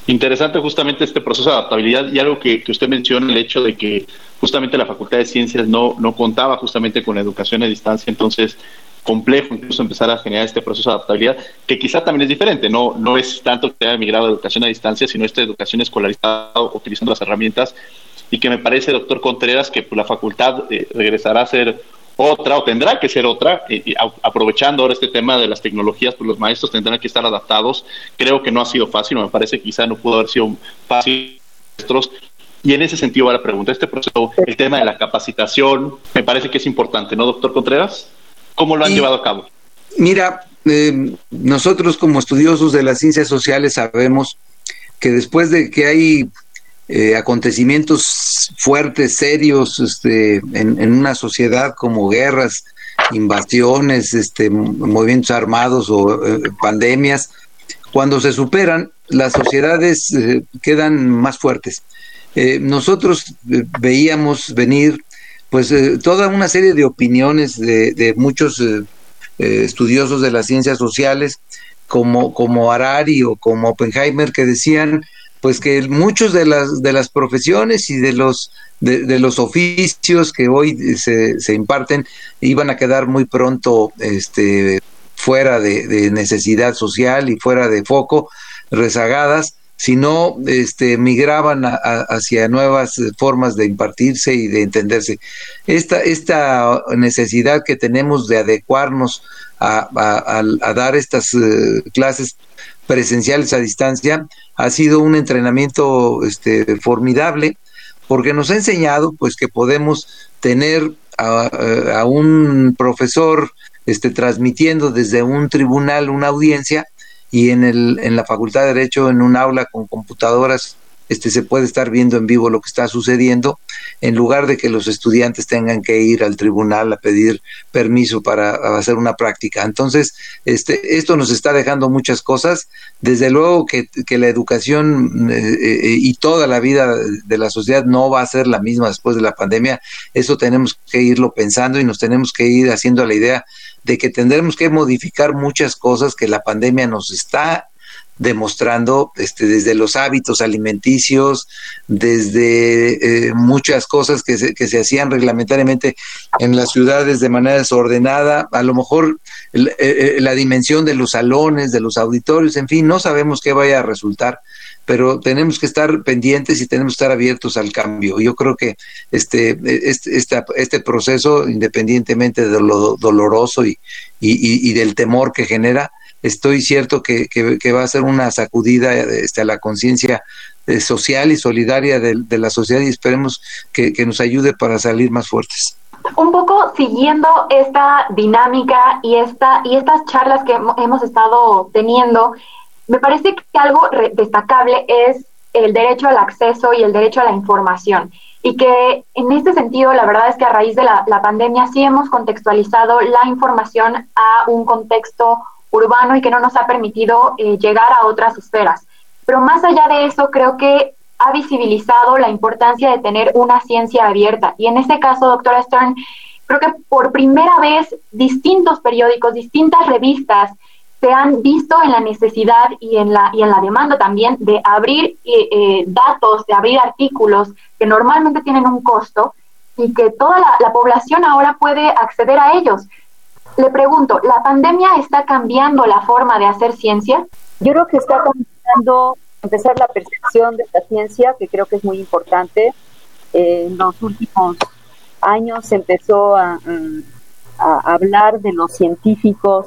Interesante justamente este proceso de adaptabilidad y algo que, usted menciona, el hecho de que justamente la Facultad de Ciencias no, no contaba justamente con la educación a distancia, entonces complejo incluso empezar a generar este proceso de adaptabilidad, que quizá también es diferente, no, no es tanto que haya migrado a educación a distancia, sino esta educación escolarizada utilizando las herramientas y que me parece, doctor Contreras, que pues, la facultad eh, regresará a ser otra o tendrá que ser otra, y, aprovechando ahora este tema de las tecnologías, pues los maestros tendrán que estar adaptados. Creo que no ha sido fácil, me parece que quizá no pudo haber sido fácil. Y en ese sentido va la pregunta, este proceso, el tema de la capacitación, me parece que es importante, ¿no, doctor Contreras? ¿Cómo lo han llevado a cabo? Mira, eh, nosotros como estudiosos de las ciencias sociales sabemos que después de que hay eh, acontecimientos fuertes, serios, este, en, una sociedad como guerras, invasiones, este, movimientos armados o eh, pandemias, cuando se superan, las sociedades quedan más fuertes. nosotros veíamos venir pues eh, toda una serie de opiniones de, muchos eh, eh, estudiosos de las ciencias sociales, como, como o como Oppenheimer, que decían pues que muchos de las, de las profesiones y de los, de, los oficios que hoy se, se, imparten iban a quedar muy pronto este, fuera de, de necesidad social y fuera de foco, rezagadas, sino este, migraban hacia nuevas formas de impartirse y de entenderse. Esta, esta necesidad que tenemos de adecuarnos a, dar estas eh, clases presenciales a distancia ha sido un entrenamiento este, formidable porque nos ha enseñado pues que podemos tener a, a un profesor este, transmitiendo desde un tribunal una audiencia y en, el, en la Facultad de Derecho, en un aula con computadoras, este, se puede estar viendo en vivo lo que está sucediendo, en lugar de que los estudiantes tengan que ir al tribunal a pedir permiso para hacer una práctica. Entonces, este, esto nos está dejando muchas cosas. Desde luego que, la educación eh, eh, y toda la vida de la sociedad no va a ser la misma después de la pandemia. Eso tenemos que irlo pensando y nos tenemos que ir haciendo la idea de que tendremos que modificar muchas cosas que la pandemia nos está demostrando este, desde los hábitos alimenticios, desde eh, muchas cosas que se, que se hacían reglamentariamente en las ciudades de manera desordenada, a lo mejor eh, eh, la dimensión de los salones, de los auditorios, en fin, no sabemos qué vaya a resultar, pero tenemos que estar pendientes y tenemos que estar abiertos al cambio. Yo creo que este, este, este proceso, independientemente de lo doloroso y, y, del temor que genera, estoy cierto que, que, va a ser una sacudida este, a la conciencia eh, social y solidaria de, la sociedad y esperemos que, nos ayude para salir más fuertes. Un poco siguiendo esta dinámica y, esta, y estas charlas que hemos estado teniendo, me parece que algo destacable es el derecho al acceso y el derecho a la información. Y que en este sentido, la verdad es que a raíz de la, pandemia sí hemos contextualizado la información a un contexto urbano y que no nos ha permitido eh, llegar a otras esferas. Pero más allá de eso, creo que ha visibilizado la importancia de tener una ciencia abierta. Y en este caso, doctora Stern, creo que por primera vez distintos periódicos, distintas revistas se han visto en la necesidad y en la, y en la demanda también de abrir eh, eh, datos, de abrir artículos que normalmente tienen un costo y que toda la, población ahora puede acceder a ellos. Le pregunto, ¿la pandemia está cambiando la forma de hacer ciencia? Yo creo que está cambiando, empezar la percepción de la ciencia, que creo que es muy importante. Eh, en los últimos años se empezó a, a hablar de los científicos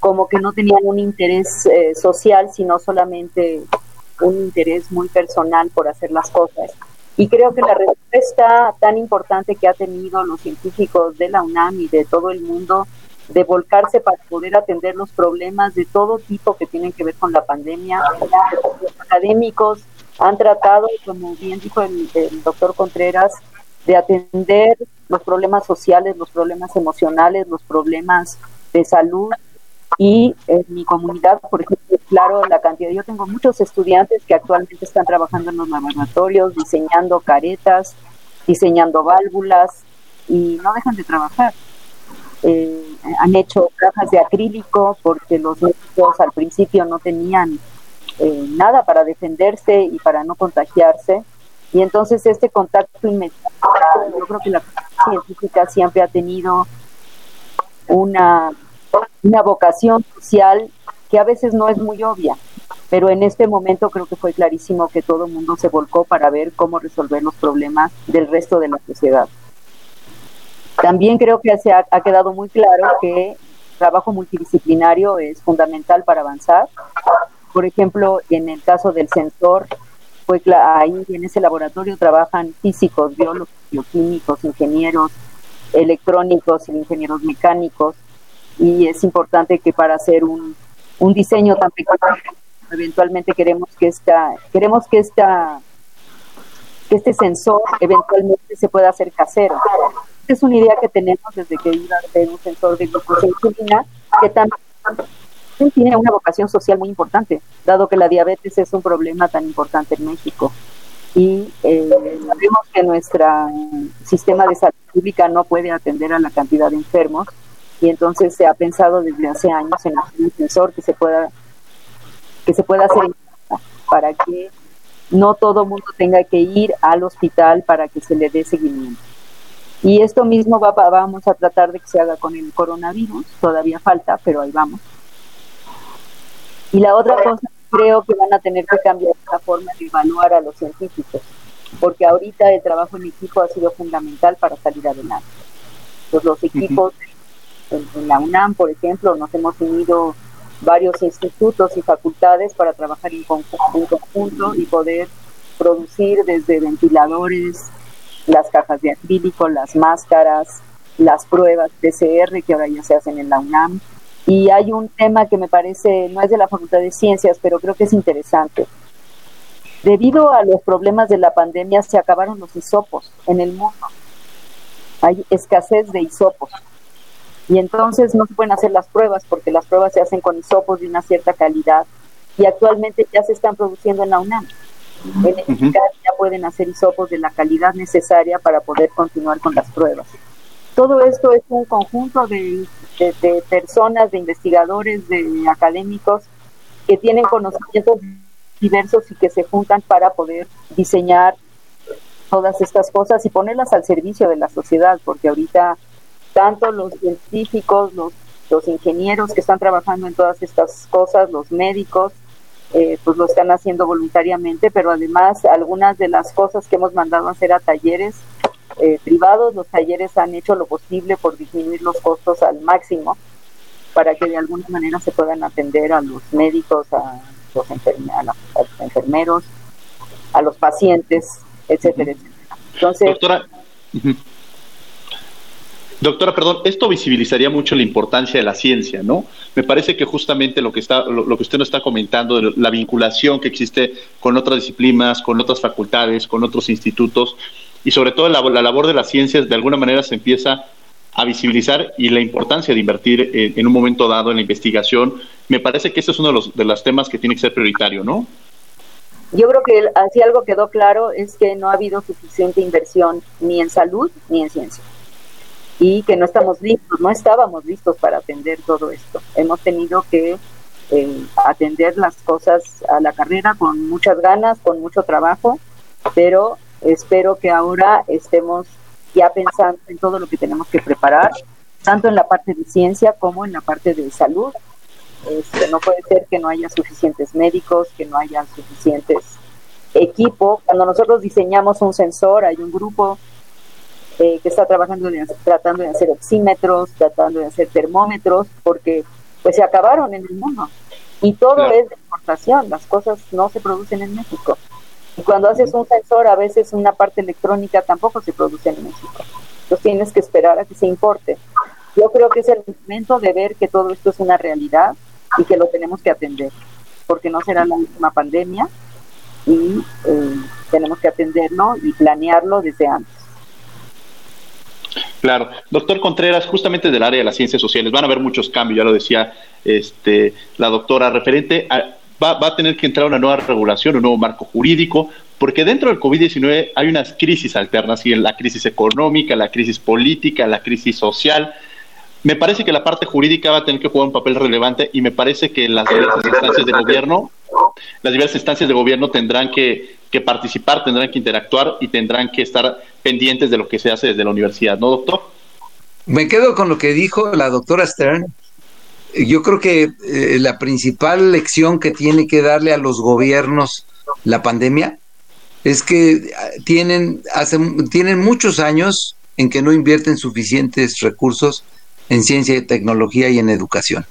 como que no tenían un interés eh, social, sino solamente un interés muy personal por hacer las cosas. Y creo que la respuesta tan importante que ha tenido los científicos de la UNAM y de todo el mundo de volcarse para poder atender los problemas de todo tipo que tienen que ver con la pandemia. Los académicos han tratado, como bien dijo el, el doctor Contreras, de atender los problemas sociales, los problemas emocionales, los problemas de salud y en mi comunidad, por ejemplo, claro, la cantidad, yo tengo muchos estudiantes que actualmente están trabajando en los laboratorios, diseñando caretas, diseñando válvulas y no dejan de trabajar. Eh, han hecho cajas de acrílico porque los médicos al principio no tenían eh, nada para defenderse y para no contagiarse. Y entonces este contacto inmediato, yo creo que la científica siempre ha tenido una una vocación social que a veces no es muy obvia, pero en este momento creo que fue clarísimo que todo el mundo se volcó para ver cómo resolver los problemas del resto de la sociedad. También creo que se ha, quedado muy claro que trabajo multidisciplinario es fundamental para avanzar. Por ejemplo, en el caso del sensor, pues ahí en ese laboratorio trabajan físicos, biólogos, bioquímicos, ingenieros electrónicos, ingenieros mecánicos, y es importante que para hacer un, un diseño tan pequeño eventualmente queremos que esta queremos que esta este sensor eventualmente se pueda hacer casero. Esta es una idea que tenemos desde que iba a ser un sensor de glucosa que también tiene una vocación social muy importante, dado que la diabetes es un problema tan importante en México. Y eh, sabemos que nuestro sistema de salud pública no puede atender a la cantidad de enfermos y entonces se ha pensado desde hace años en un sensor que se pueda que se pueda hacer para que no todo mundo tenga que ir al hospital para que se le dé seguimiento. Y esto mismo va, vamos a tratar de que se haga con el coronavirus, todavía falta, pero ahí vamos. Y la otra cosa, creo que van a tener que cambiar la forma de evaluar a los científicos, porque ahorita el trabajo en equipo ha sido fundamental para salir adelante. Pues los equipos en, la UNAM, por ejemplo, nos hemos unido varios institutos y facultades para trabajar en, conjunto y poder producir desde ventiladores, las cajas de acrílico, las máscaras, las pruebas PCR que ahora ya se hacen en la UNAM. Y hay un tema que me parece, no es de la Facultad de Ciencias, pero creo que es interesante. Debido a los problemas de la pandemia se acabaron los hisopos en el mundo. Hay escasez de hisopos y entonces no se pueden hacer las pruebas porque las pruebas se hacen con hisopos de una cierta calidad y actualmente ya se están produciendo en la UNAM. En el ya pueden hacer hisopos de la calidad necesaria para poder continuar con las pruebas. Todo esto es un conjunto de, de personas, de investigadores, de académicos que tienen conocimientos diversos y que se juntan para poder diseñar todas estas cosas y ponerlas al servicio de la sociedad, porque ahorita tanto los científicos, los, los ingenieros que están trabajando en todas estas cosas, los médicos, eh, pues lo están haciendo voluntariamente, pero además algunas de las cosas que hemos mandado a hacer a talleres eh, privados, los talleres han hecho lo posible por disminuir los costos al máximo para que de alguna manera se puedan atender a los médicos, a los, a los enfermeros, a los pacientes, etcétera, etcétera. Entonces, Doctora, perdón, esto visibilizaría mucho la importancia de la ciencia, ¿no? Me parece que justamente lo que está, lo, que usted nos está comentando, la vinculación que existe con otras disciplinas, con otras facultades, con otros institutos, y sobre todo la, labor de las ciencias, de alguna manera se empieza a visibilizar y la importancia de invertir en, un momento dado en la investigación. Me parece que ese es uno de los, de los temas que tiene que ser prioritario, ¿no? Yo creo que así algo quedó claro es que no ha habido suficiente inversión ni en salud ni en ciencia y que no estamos listos, no estábamos listos para atender todo esto. Hemos tenido que eh, atender las cosas a la carrera con muchas ganas, con mucho trabajo, pero espero que ahora estemos ya pensando en todo lo que tenemos que preparar, tanto en la parte de ciencia como en la parte de salud. Este, no puede ser que no haya suficientes médicos, que no haya suficientes equipo. Cuando nosotros diseñamos un sensor, hay un grupo eh, que está trabajando tratando de hacer oxímetros, tratando de hacer termómetros, porque pues se acabaron en el mundo. Y todo es de exportación, las cosas no se producen en México. Y cuando haces un sensor, a veces una parte electrónica tampoco se produce en México. Entonces tienes que esperar a que se importe. Yo creo que es el momento de ver que todo esto es una realidad y que lo tenemos que atender, porque no será la última pandemia y eh, tenemos que atenderlo y planearlo desde antes. Claro. Doctor Contreras, justamente del área de las ciencias sociales, van a haber muchos cambios, ya lo decía este, la doctora, referente a, va, va a tener que entrar una nueva regulación, un nuevo marco jurídico, porque dentro del COVID-19 hay unas crisis alternas, y la crisis económica, la crisis política, la crisis social. Me parece que la parte jurídica va a tener que jugar un papel relevante y me parece que las diversas instancias de gobierno, las diversas instancias de gobierno tendrán que que participar, tendrán que interactuar y tendrán que estar pendientes de lo que se hace desde la universidad, ¿no, doctor? Me quedo con lo que dijo la doctora Stern. Yo creo que eh, la principal lección que tiene que darle a los gobiernos la pandemia es que ah, tienen, hace, tienen muchos años en que no invierten suficientes recursos en ciencia y tecnología y en educación.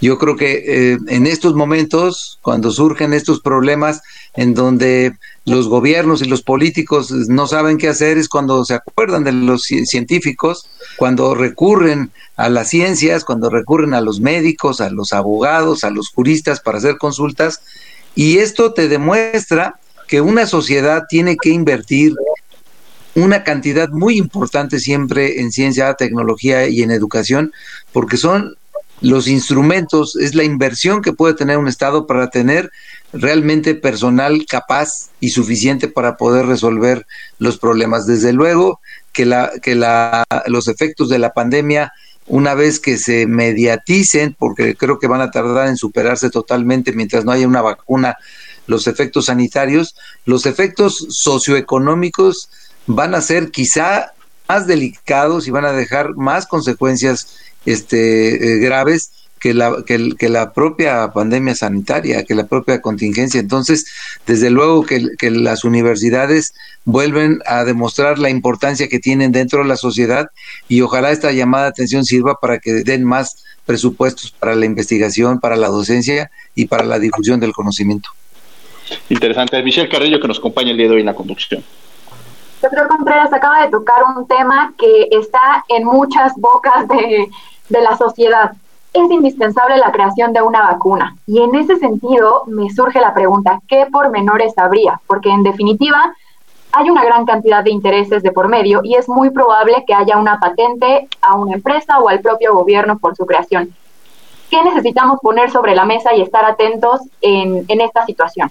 Yo creo que eh, en estos momentos, cuando surgen estos problemas en donde los gobiernos y los políticos no saben qué hacer, es cuando se acuerdan de los científicos, cuando recurren a las ciencias, cuando recurren a los médicos, a los abogados, a los juristas para hacer consultas. Y esto te demuestra que una sociedad tiene que invertir una cantidad muy importante siempre en ciencia, tecnología y en educación, porque son los instrumentos, es la inversión que puede tener un Estado para tener realmente personal capaz y suficiente para poder resolver los problemas. Desde luego que, la, que la, los efectos de la pandemia, una vez que se mediaticen, porque creo que van a tardar en superarse totalmente mientras no haya una vacuna, los efectos sanitarios, los efectos socioeconómicos van a ser quizá más delicados y van a dejar más consecuencias este, eh, graves que la, que, la propia pandemia sanitaria, que la propia contingencia. Entonces, desde luego que, que, las universidades vuelven a demostrar la importancia que tienen dentro de la sociedad y ojalá esta llamada de atención sirva para que den más presupuestos para la investigación, para la docencia y para la difusión del conocimiento. Interesante. Michelle Carrillo que nos acompaña el día de hoy en la conducción. Doctor Contreras acaba de tocar un tema que está en muchas bocas de, de la sociedad. Es indispensable la creación de una vacuna. Y en ese sentido me surge la pregunta, ¿qué pormenores habría? Porque en definitiva hay una gran cantidad de intereses de por medio y es muy probable que haya una patente a una empresa o al propio gobierno por su creación. ¿Qué necesitamos poner sobre la mesa y estar atentos en, en esta situación?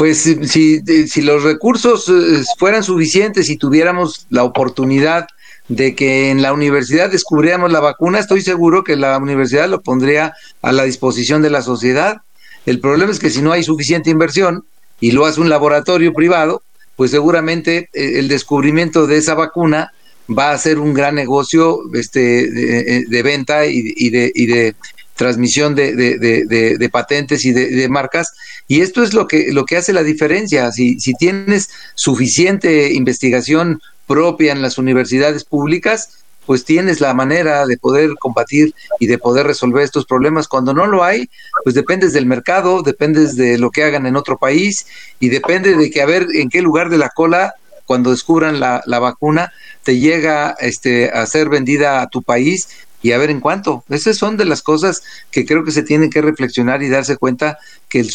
Pues si, si, los recursos eh, fueran suficientes y tuviéramos la oportunidad de que en la universidad descubriéramos la vacuna, estoy seguro que la universidad lo pondría a la disposición de la sociedad. El problema es que si no hay suficiente inversión y lo hace un laboratorio privado, pues seguramente eh, el descubrimiento de esa vacuna va a ser un gran negocio este, de, venta y, de, y de transmisión de, patentes y de, marcas. Y esto es lo que, lo que hace la diferencia. Si, si tienes suficiente investigación propia en las universidades públicas, pues tienes la manera de poder combatir y de poder resolver estos problemas. Cuando no lo hay, pues dependes del mercado, dependes de lo que hagan en otro país y depende de que a ver en qué lugar de la cola cuando descubran la, la vacuna te llega este, a ser vendida a tu país y a ver en cuánto. Esas son de las cosas que creo que se tienen que reflexionar y darse cuenta que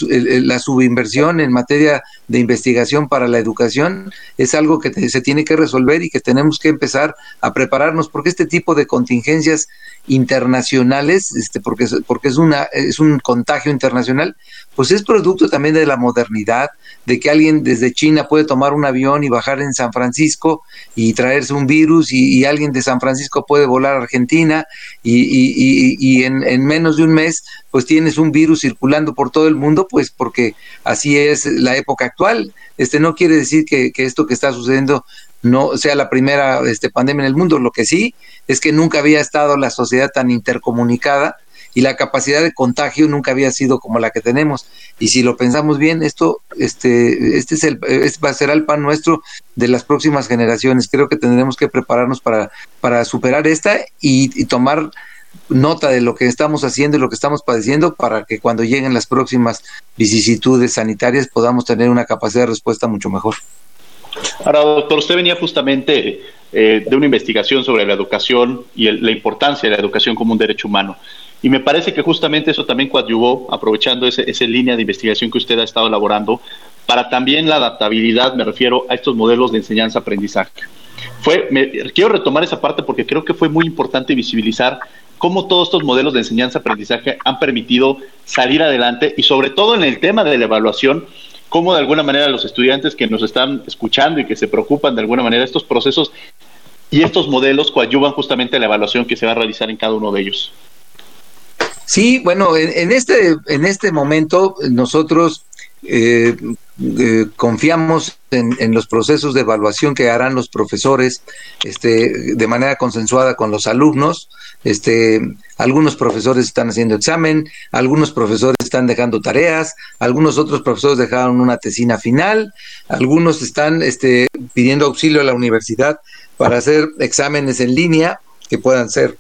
la subinversión en materia de investigación para la educación es algo que se tiene que resolver y que tenemos que empezar a prepararnos porque este tipo de contingencias internacionales, este, porque, porque es, una, es un contagio internacional, pues es producto también de la modernidad, de que alguien desde China puede tomar un avión y bajar en San Francisco y traerse un virus y, alguien de San Francisco puede volar a Argentina y, y, y en, en, menos de un mes pues tienes un virus circulando por todo el mundo, pues porque así es la época actual. Este no quiere decir que, esto que está sucediendo no sea la primera este, pandemia en el mundo. Lo que sí es que nunca había estado la sociedad tan intercomunicada y la capacidad de contagio nunca había sido como la que tenemos. Y si lo pensamos bien, esto, este, este es el, este va a ser el pan nuestro de las próximas generaciones. Creo que tendremos que prepararnos para, para superar esta y, tomar nota de lo que estamos haciendo y lo que estamos padeciendo para que cuando lleguen las próximas vicisitudes sanitarias podamos tener una capacidad de respuesta mucho mejor. Ahora, doctor, usted venía justamente eh, de una investigación sobre la educación y la importancia de la educación como un derecho humano. Y me parece que justamente eso también coadyuvó, aprovechando ese, esa línea de investigación que usted ha estado elaborando, para también la adaptabilidad, me refiero a estos modelos de enseñanza-aprendizaje. Fue, quiero retomar esa parte porque creo que fue muy importante visibilizar cómo todos estos modelos de enseñanza-aprendizaje han permitido salir adelante y sobre todo en el tema de la evaluación, cómo de alguna manera los estudiantes que nos están escuchando y que se preocupan de alguna manera estos procesos y estos modelos coadyuvan justamente la evaluación que se va a realizar en cada uno de ellos. Sí, bueno, en, este, en este momento nosotros eh, eh, confiamos en, los procesos de evaluación que harán los profesores este, de manera consensuada con los alumnos. Este, algunos profesores están haciendo examen, algunos profesores están dejando tareas, algunos otros profesores dejaron una tesina final, algunos están este, pidiendo auxilio a la universidad para hacer exámenes en línea que puedan ser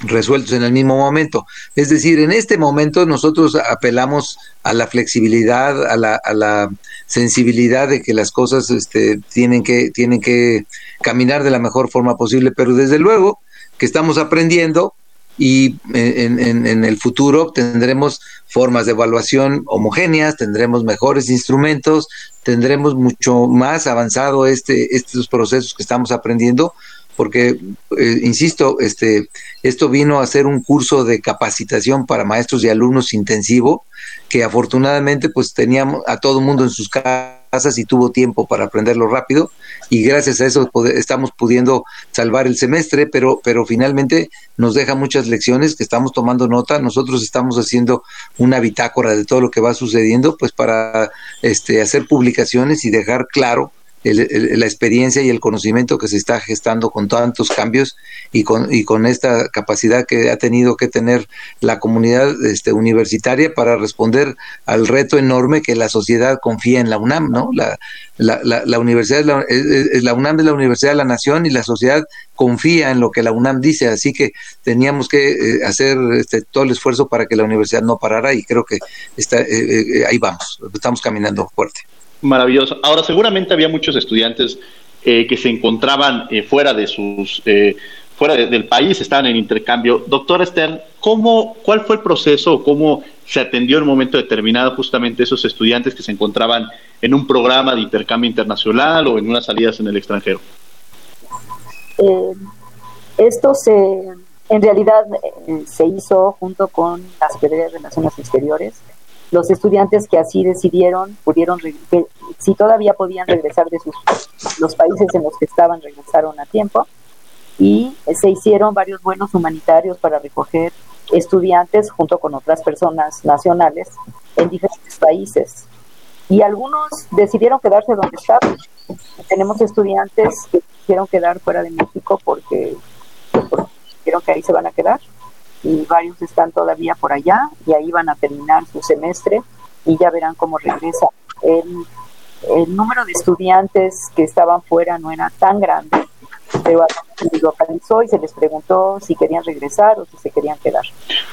resueltos en el mismo momento. Es decir, en este momento nosotros apelamos a la flexibilidad, a la, sensibilidad de que las cosas este, tienen, que, tienen que caminar de la mejor forma posible, pero desde luego que estamos aprendiendo y en, en, en, el futuro tendremos formas de evaluación homogéneas, tendremos mejores instrumentos, tendremos mucho más avanzado este, estos procesos que estamos aprendiendo porque, eh, insisto, este, esto vino a ser un curso de capacitación para maestros y alumnos intensivo, que afortunadamente pues teníamos a todo mundo en sus casas y tuvo tiempo para aprenderlo rápido y gracias a eso estamos pudiendo salvar el semestre, pero, pero finalmente nos deja muchas lecciones que estamos tomando nota, nosotros estamos haciendo una bitácora de todo lo que va sucediendo, pues para este, hacer publicaciones y dejar claro la experiencia y el conocimiento que se está gestando con tantos cambios y con, y con esta capacidad que ha tenido que tener la comunidad este, universitaria para responder al reto enorme que la sociedad confía en la UNAM, ¿no? La, la, la, universidad la, la UNAM es la Universidad de la Nación y la sociedad confía en lo que la UNAM dice, así que teníamos que eh, hacer este, todo el esfuerzo para que la universidad no parara y creo que está, eh, eh, ahí vamos, estamos caminando fuerte. Maravilloso. Ahora, seguramente había muchos estudiantes eh, que se encontraban eh, fuera de sus, eh, fuera del país, estaban en intercambio. Doctora Stern, ¿cómo, ¿cuál fue el proceso o cómo se atendió en un momento determinado justamente esos estudiantes que se encontraban en un programa de intercambio internacional o en unas salidas en el extranjero? esto se, en realidad se hizo junto con la Secretaría de Relaciones Exteriores los estudiantes que así decidieron pudieron, si todavía podían regresar de sus, los países en los que estaban, regresaron a tiempo. Y se hicieron varios vuelos humanitarios para recoger estudiantes junto con otras personas nacionales en diferentes países. Y algunos decidieron quedarse donde estaban. Tenemos estudiantes que quisieron quedar fuera de México porque, porque que ahí se van a quedar y varios están todavía por allá y ahí van a terminar su semestre y ya verán cómo regresa. El, el número de estudiantes que estaban fuera no era tan grande, pero se localizó y se les preguntó si querían regresar o si se querían quedar.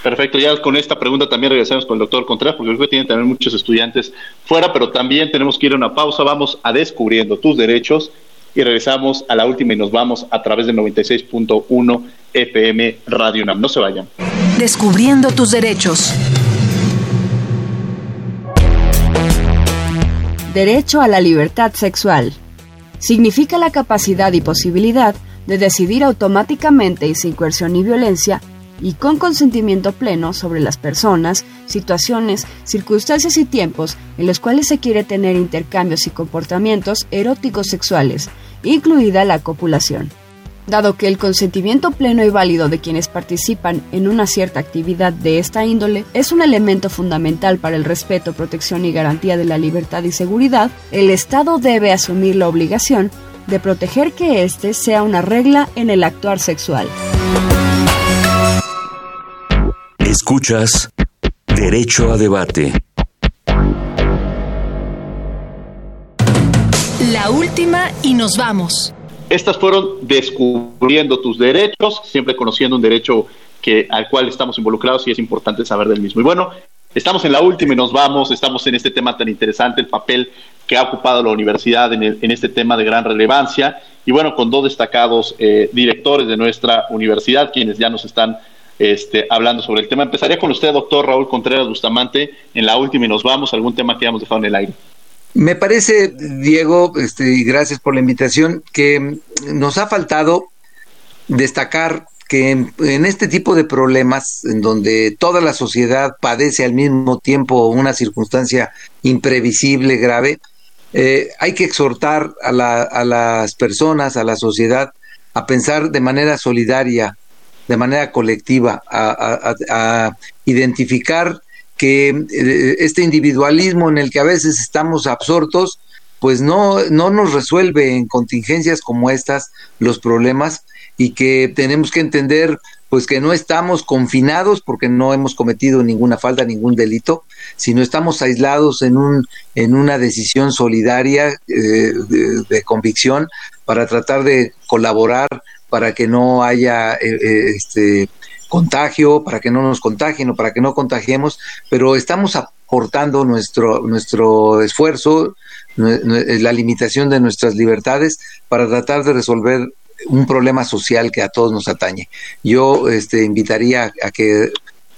Perfecto, ya con esta pregunta también regresamos con el doctor Contreras, porque que tienen también muchos estudiantes fuera, pero también tenemos que ir a una pausa. Vamos a descubriendo tus derechos y regresamos a la última y nos vamos a través del 96.1 FM Radio UNAM. No se vayan. Descubriendo tus derechos. Derecho a la libertad sexual. Significa la capacidad y posibilidad de decidir automáticamente y sin coerción ni violencia y con consentimiento pleno sobre las personas, situaciones, circunstancias y tiempos en los cuales se quiere tener intercambios y comportamientos eróticos sexuales, incluida la copulación. Dado que el consentimiento pleno y válido de quienes participan en una cierta actividad de esta índole es un elemento fundamental para el respeto, protección y garantía de la libertad y seguridad, el Estado debe asumir la obligación de proteger que éste sea una regla en el actuar sexual. Escuchas Derecho a Debate. La última y nos vamos. Estas fueron descubriendo tus derechos, siempre conociendo un derecho que, al cual estamos involucrados y es importante saber del mismo. Y bueno, estamos en la última y nos vamos, estamos en este tema tan interesante, el papel que ha ocupado la universidad en, este tema de gran relevancia y bueno, con dos destacados eh, directores de nuestra universidad, quienes ya nos están este, hablando sobre el tema. Empezaría con usted, doctor Raúl Contreras Bustamante, en la última y nos vamos, algún tema que hayamos dejado en el aire. Me parece, Diego, este, y gracias por la invitación, que nos ha faltado destacar que en, este tipo de problemas, en donde toda la sociedad padece al mismo tiempo una circunstancia imprevisible, grave, eh, hay que exhortar a, las personas, a la sociedad, a pensar de manera solidaria, de manera colectiva, a identificar que eh, este individualismo en el que a veces estamos absortos, pues no, no nos resuelve en contingencias como estas los problemas y que tenemos que entender pues que no estamos confinados porque no hemos cometido ninguna falta, ningún delito, sino estamos aislados en un en una decisión solidaria eh, de, convicción para tratar de colaborar para que no haya eh, este contagio, para que no nos contagien o para que no contagiemos, pero estamos aportando nuestro, nuestro esfuerzo, la limitación de nuestras libertades para tratar de resolver un problema social que a todos nos atañe. Yo este, invitaría a que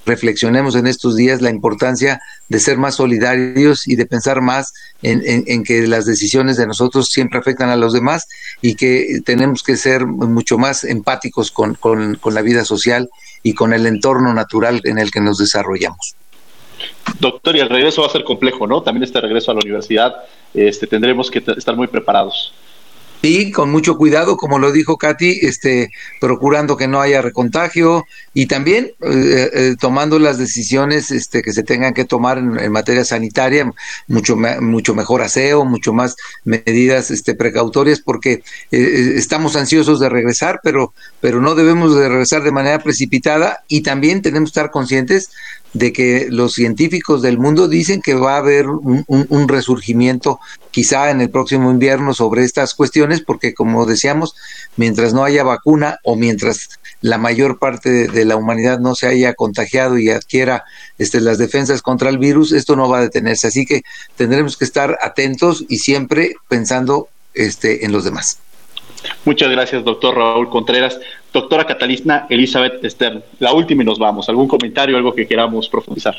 reflexionemos en estos días la importancia de ser más solidarios y de pensar más en, que las decisiones de nosotros siempre afectan a los demás y que tenemos que ser mucho más empáticos con, la vida social y con el entorno natural en el que nos desarrollamos. Doctor, y el regreso va a ser complejo, ¿no? También este regreso a la universidad, este, tendremos que estar muy preparados. Sí, con mucho cuidado, como lo dijo Katy, este, procurando que no haya recontagio y también eh, eh, tomando las decisiones este, que se tengan que tomar en, materia sanitaria, mucho, mucho mejor aseo, mucho más medidas este, precautorias, porque eh, estamos ansiosos de regresar, pero, pero no debemos de regresar de manera precipitada y también tenemos que estar conscientes de que los científicos del mundo dicen que va a haber un, resurgimiento quizá en el próximo invierno sobre estas cuestiones, porque como decíamos, mientras no haya vacuna o mientras la mayor parte de, la humanidad no se haya contagiado y adquiera este, las defensas contra el virus, esto no va a detenerse. Así que tendremos que estar atentos y siempre pensando este, en los demás. Muchas gracias, doctor Raúl Contreras. Doctora Catalina Elizabeth Stern, la última y nos vamos. ¿Algún comentario, algo que queramos profundizar?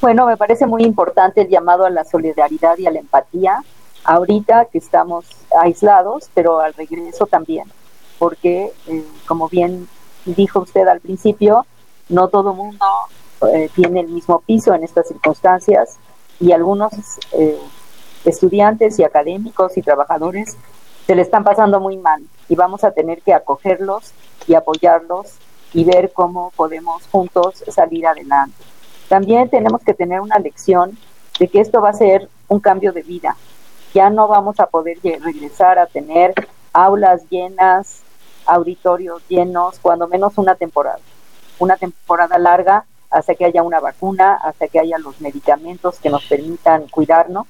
Bueno, me parece muy importante el llamado a la solidaridad y a la empatía, ahorita que estamos aislados, pero al regreso también, porque, eh, como bien dijo usted al principio, no todo mundo eh, tiene el mismo piso en estas circunstancias y algunos eh, estudiantes y académicos y trabajadores se le están pasando muy mal y vamos a tener que acogerlos y apoyarlos y ver cómo podemos juntos salir adelante. También tenemos que tener una lección de que esto va a ser un cambio de vida. Ya no vamos a poder regresar a tener aulas llenas, auditorios llenos, cuando menos una temporada. Una temporada larga hasta que haya una vacuna, hasta que haya los medicamentos que nos permitan cuidarnos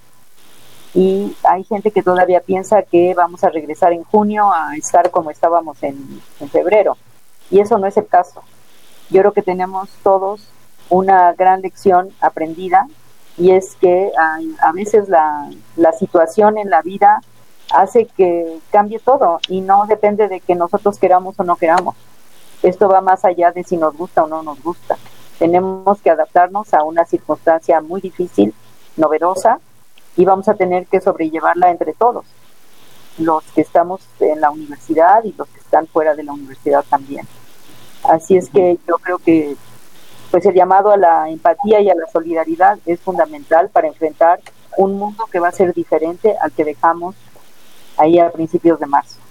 y hay gente que todavía piensa que vamos a regresar en junio a estar como estábamos en, febrero y eso no es el caso. Yo creo que tenemos todos una gran lección aprendida y es que a, veces la, la, situación en la vida hace que cambie todo y no depende de que nosotros queramos o no queramos. Esto va más allá de si nos gusta o no nos gusta. Tenemos que adaptarnos a una circunstancia muy difícil, novedosa, y vamos a tener que sobrellevarla entre todos, los que estamos en la universidad y los que están fuera de la universidad también. Así es que yo creo que pues el llamado a la empatía y a la solidaridad es fundamental para enfrentar un mundo que va a ser diferente al que dejamos ahí a principios de marzo.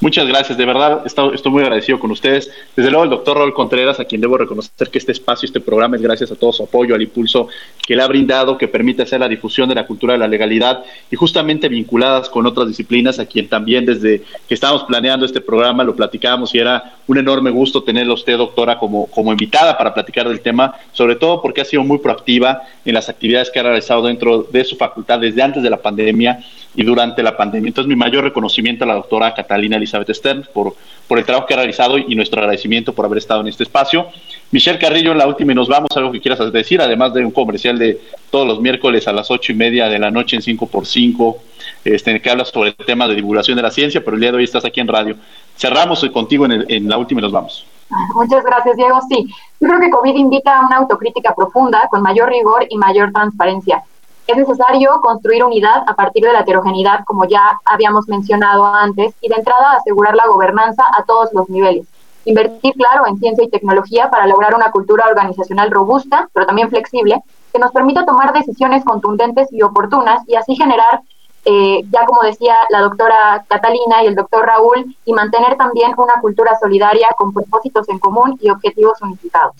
Muchas gracias, de verdad estoy, muy agradecido con ustedes. Desde luego el doctor Raúl Contreras, a quien debo reconocer que este espacio, este programa es gracias a todo su apoyo, al impulso que le ha brindado, que permite hacer la difusión de la cultura de la legalidad y justamente vinculadas con otras disciplinas, a quien también desde que estábamos planeando este programa lo platicábamos y era un enorme gusto tenerla usted, doctora, como, como invitada para platicar del tema, sobre todo porque ha sido muy proactiva en las actividades que ha realizado dentro de su facultad desde antes de la pandemia y durante la pandemia. Entonces, mi mayor reconocimiento a la doctora Catalina Elizabeth Stern por, por el trabajo que ha realizado y nuestro agradecimiento por haber estado en este espacio. Michelle Carrillo, en la última y nos vamos, algo que quieras decir, además de un comercial de todos los miércoles a las ocho y media de la noche en 5x5, este, en el que hablas sobre el tema de divulgación de la ciencia, pero el día de hoy estás aquí en radio. Cerramos contigo en, en la última y nos vamos. Muchas gracias, Diego. Sí, yo creo que COVID invita a una autocrítica profunda, con mayor rigor y mayor transparencia. Es necesario construir unidad a partir de la heterogeneidad, como ya habíamos mencionado antes, y de entrada asegurar la gobernanza a todos los niveles. Invertir, claro, en ciencia y tecnología para lograr una cultura organizacional robusta, pero también flexible, que nos permita tomar decisiones contundentes y oportunas y así generar, eh, ya como decía la doctora Catalina y el doctor Raúl, y mantener también una cultura solidaria con propósitos en común y objetivos unificados.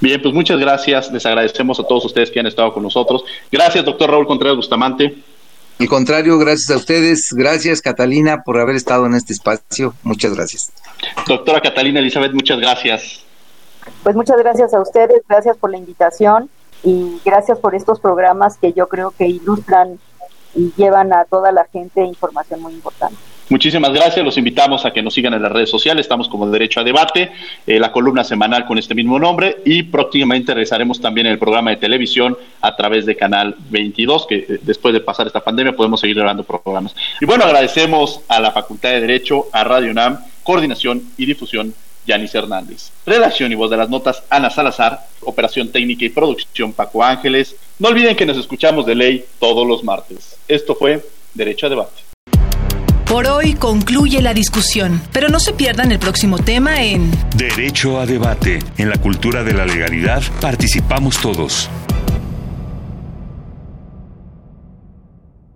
Bien, pues muchas gracias. Les agradecemos a todos ustedes que han estado con nosotros. Gracias, doctor Raúl Contreras Bustamante. Al contrario, gracias a ustedes. Gracias, Catalina, por haber estado en este espacio. Muchas gracias. Doctora Catalina Elizabeth, muchas gracias. Pues muchas gracias a ustedes, gracias por la invitación y gracias por estos programas que yo creo que ilustran y llevan a toda la gente información muy importante. Muchísimas gracias. Los invitamos a que nos sigan en las redes sociales. Estamos como Derecho a Debate, eh, la columna semanal con este mismo nombre y próximamente regresaremos también en el programa de televisión a través de Canal 22, que eh, después de pasar esta pandemia podemos seguir grabando programas. Y bueno, agradecemos a la Facultad de Derecho, a Radio UNAM, coordinación y difusión. Yanis Hernández. Redacción y voz de las notas, Ana Salazar. Operación técnica y producción, Paco Ángeles. No olviden que nos escuchamos de ley todos los martes. Esto fue Derecho a Debate. Por hoy concluye la discusión, pero no se pierdan el próximo tema en Derecho a debate. En la cultura de la legalidad participamos todos.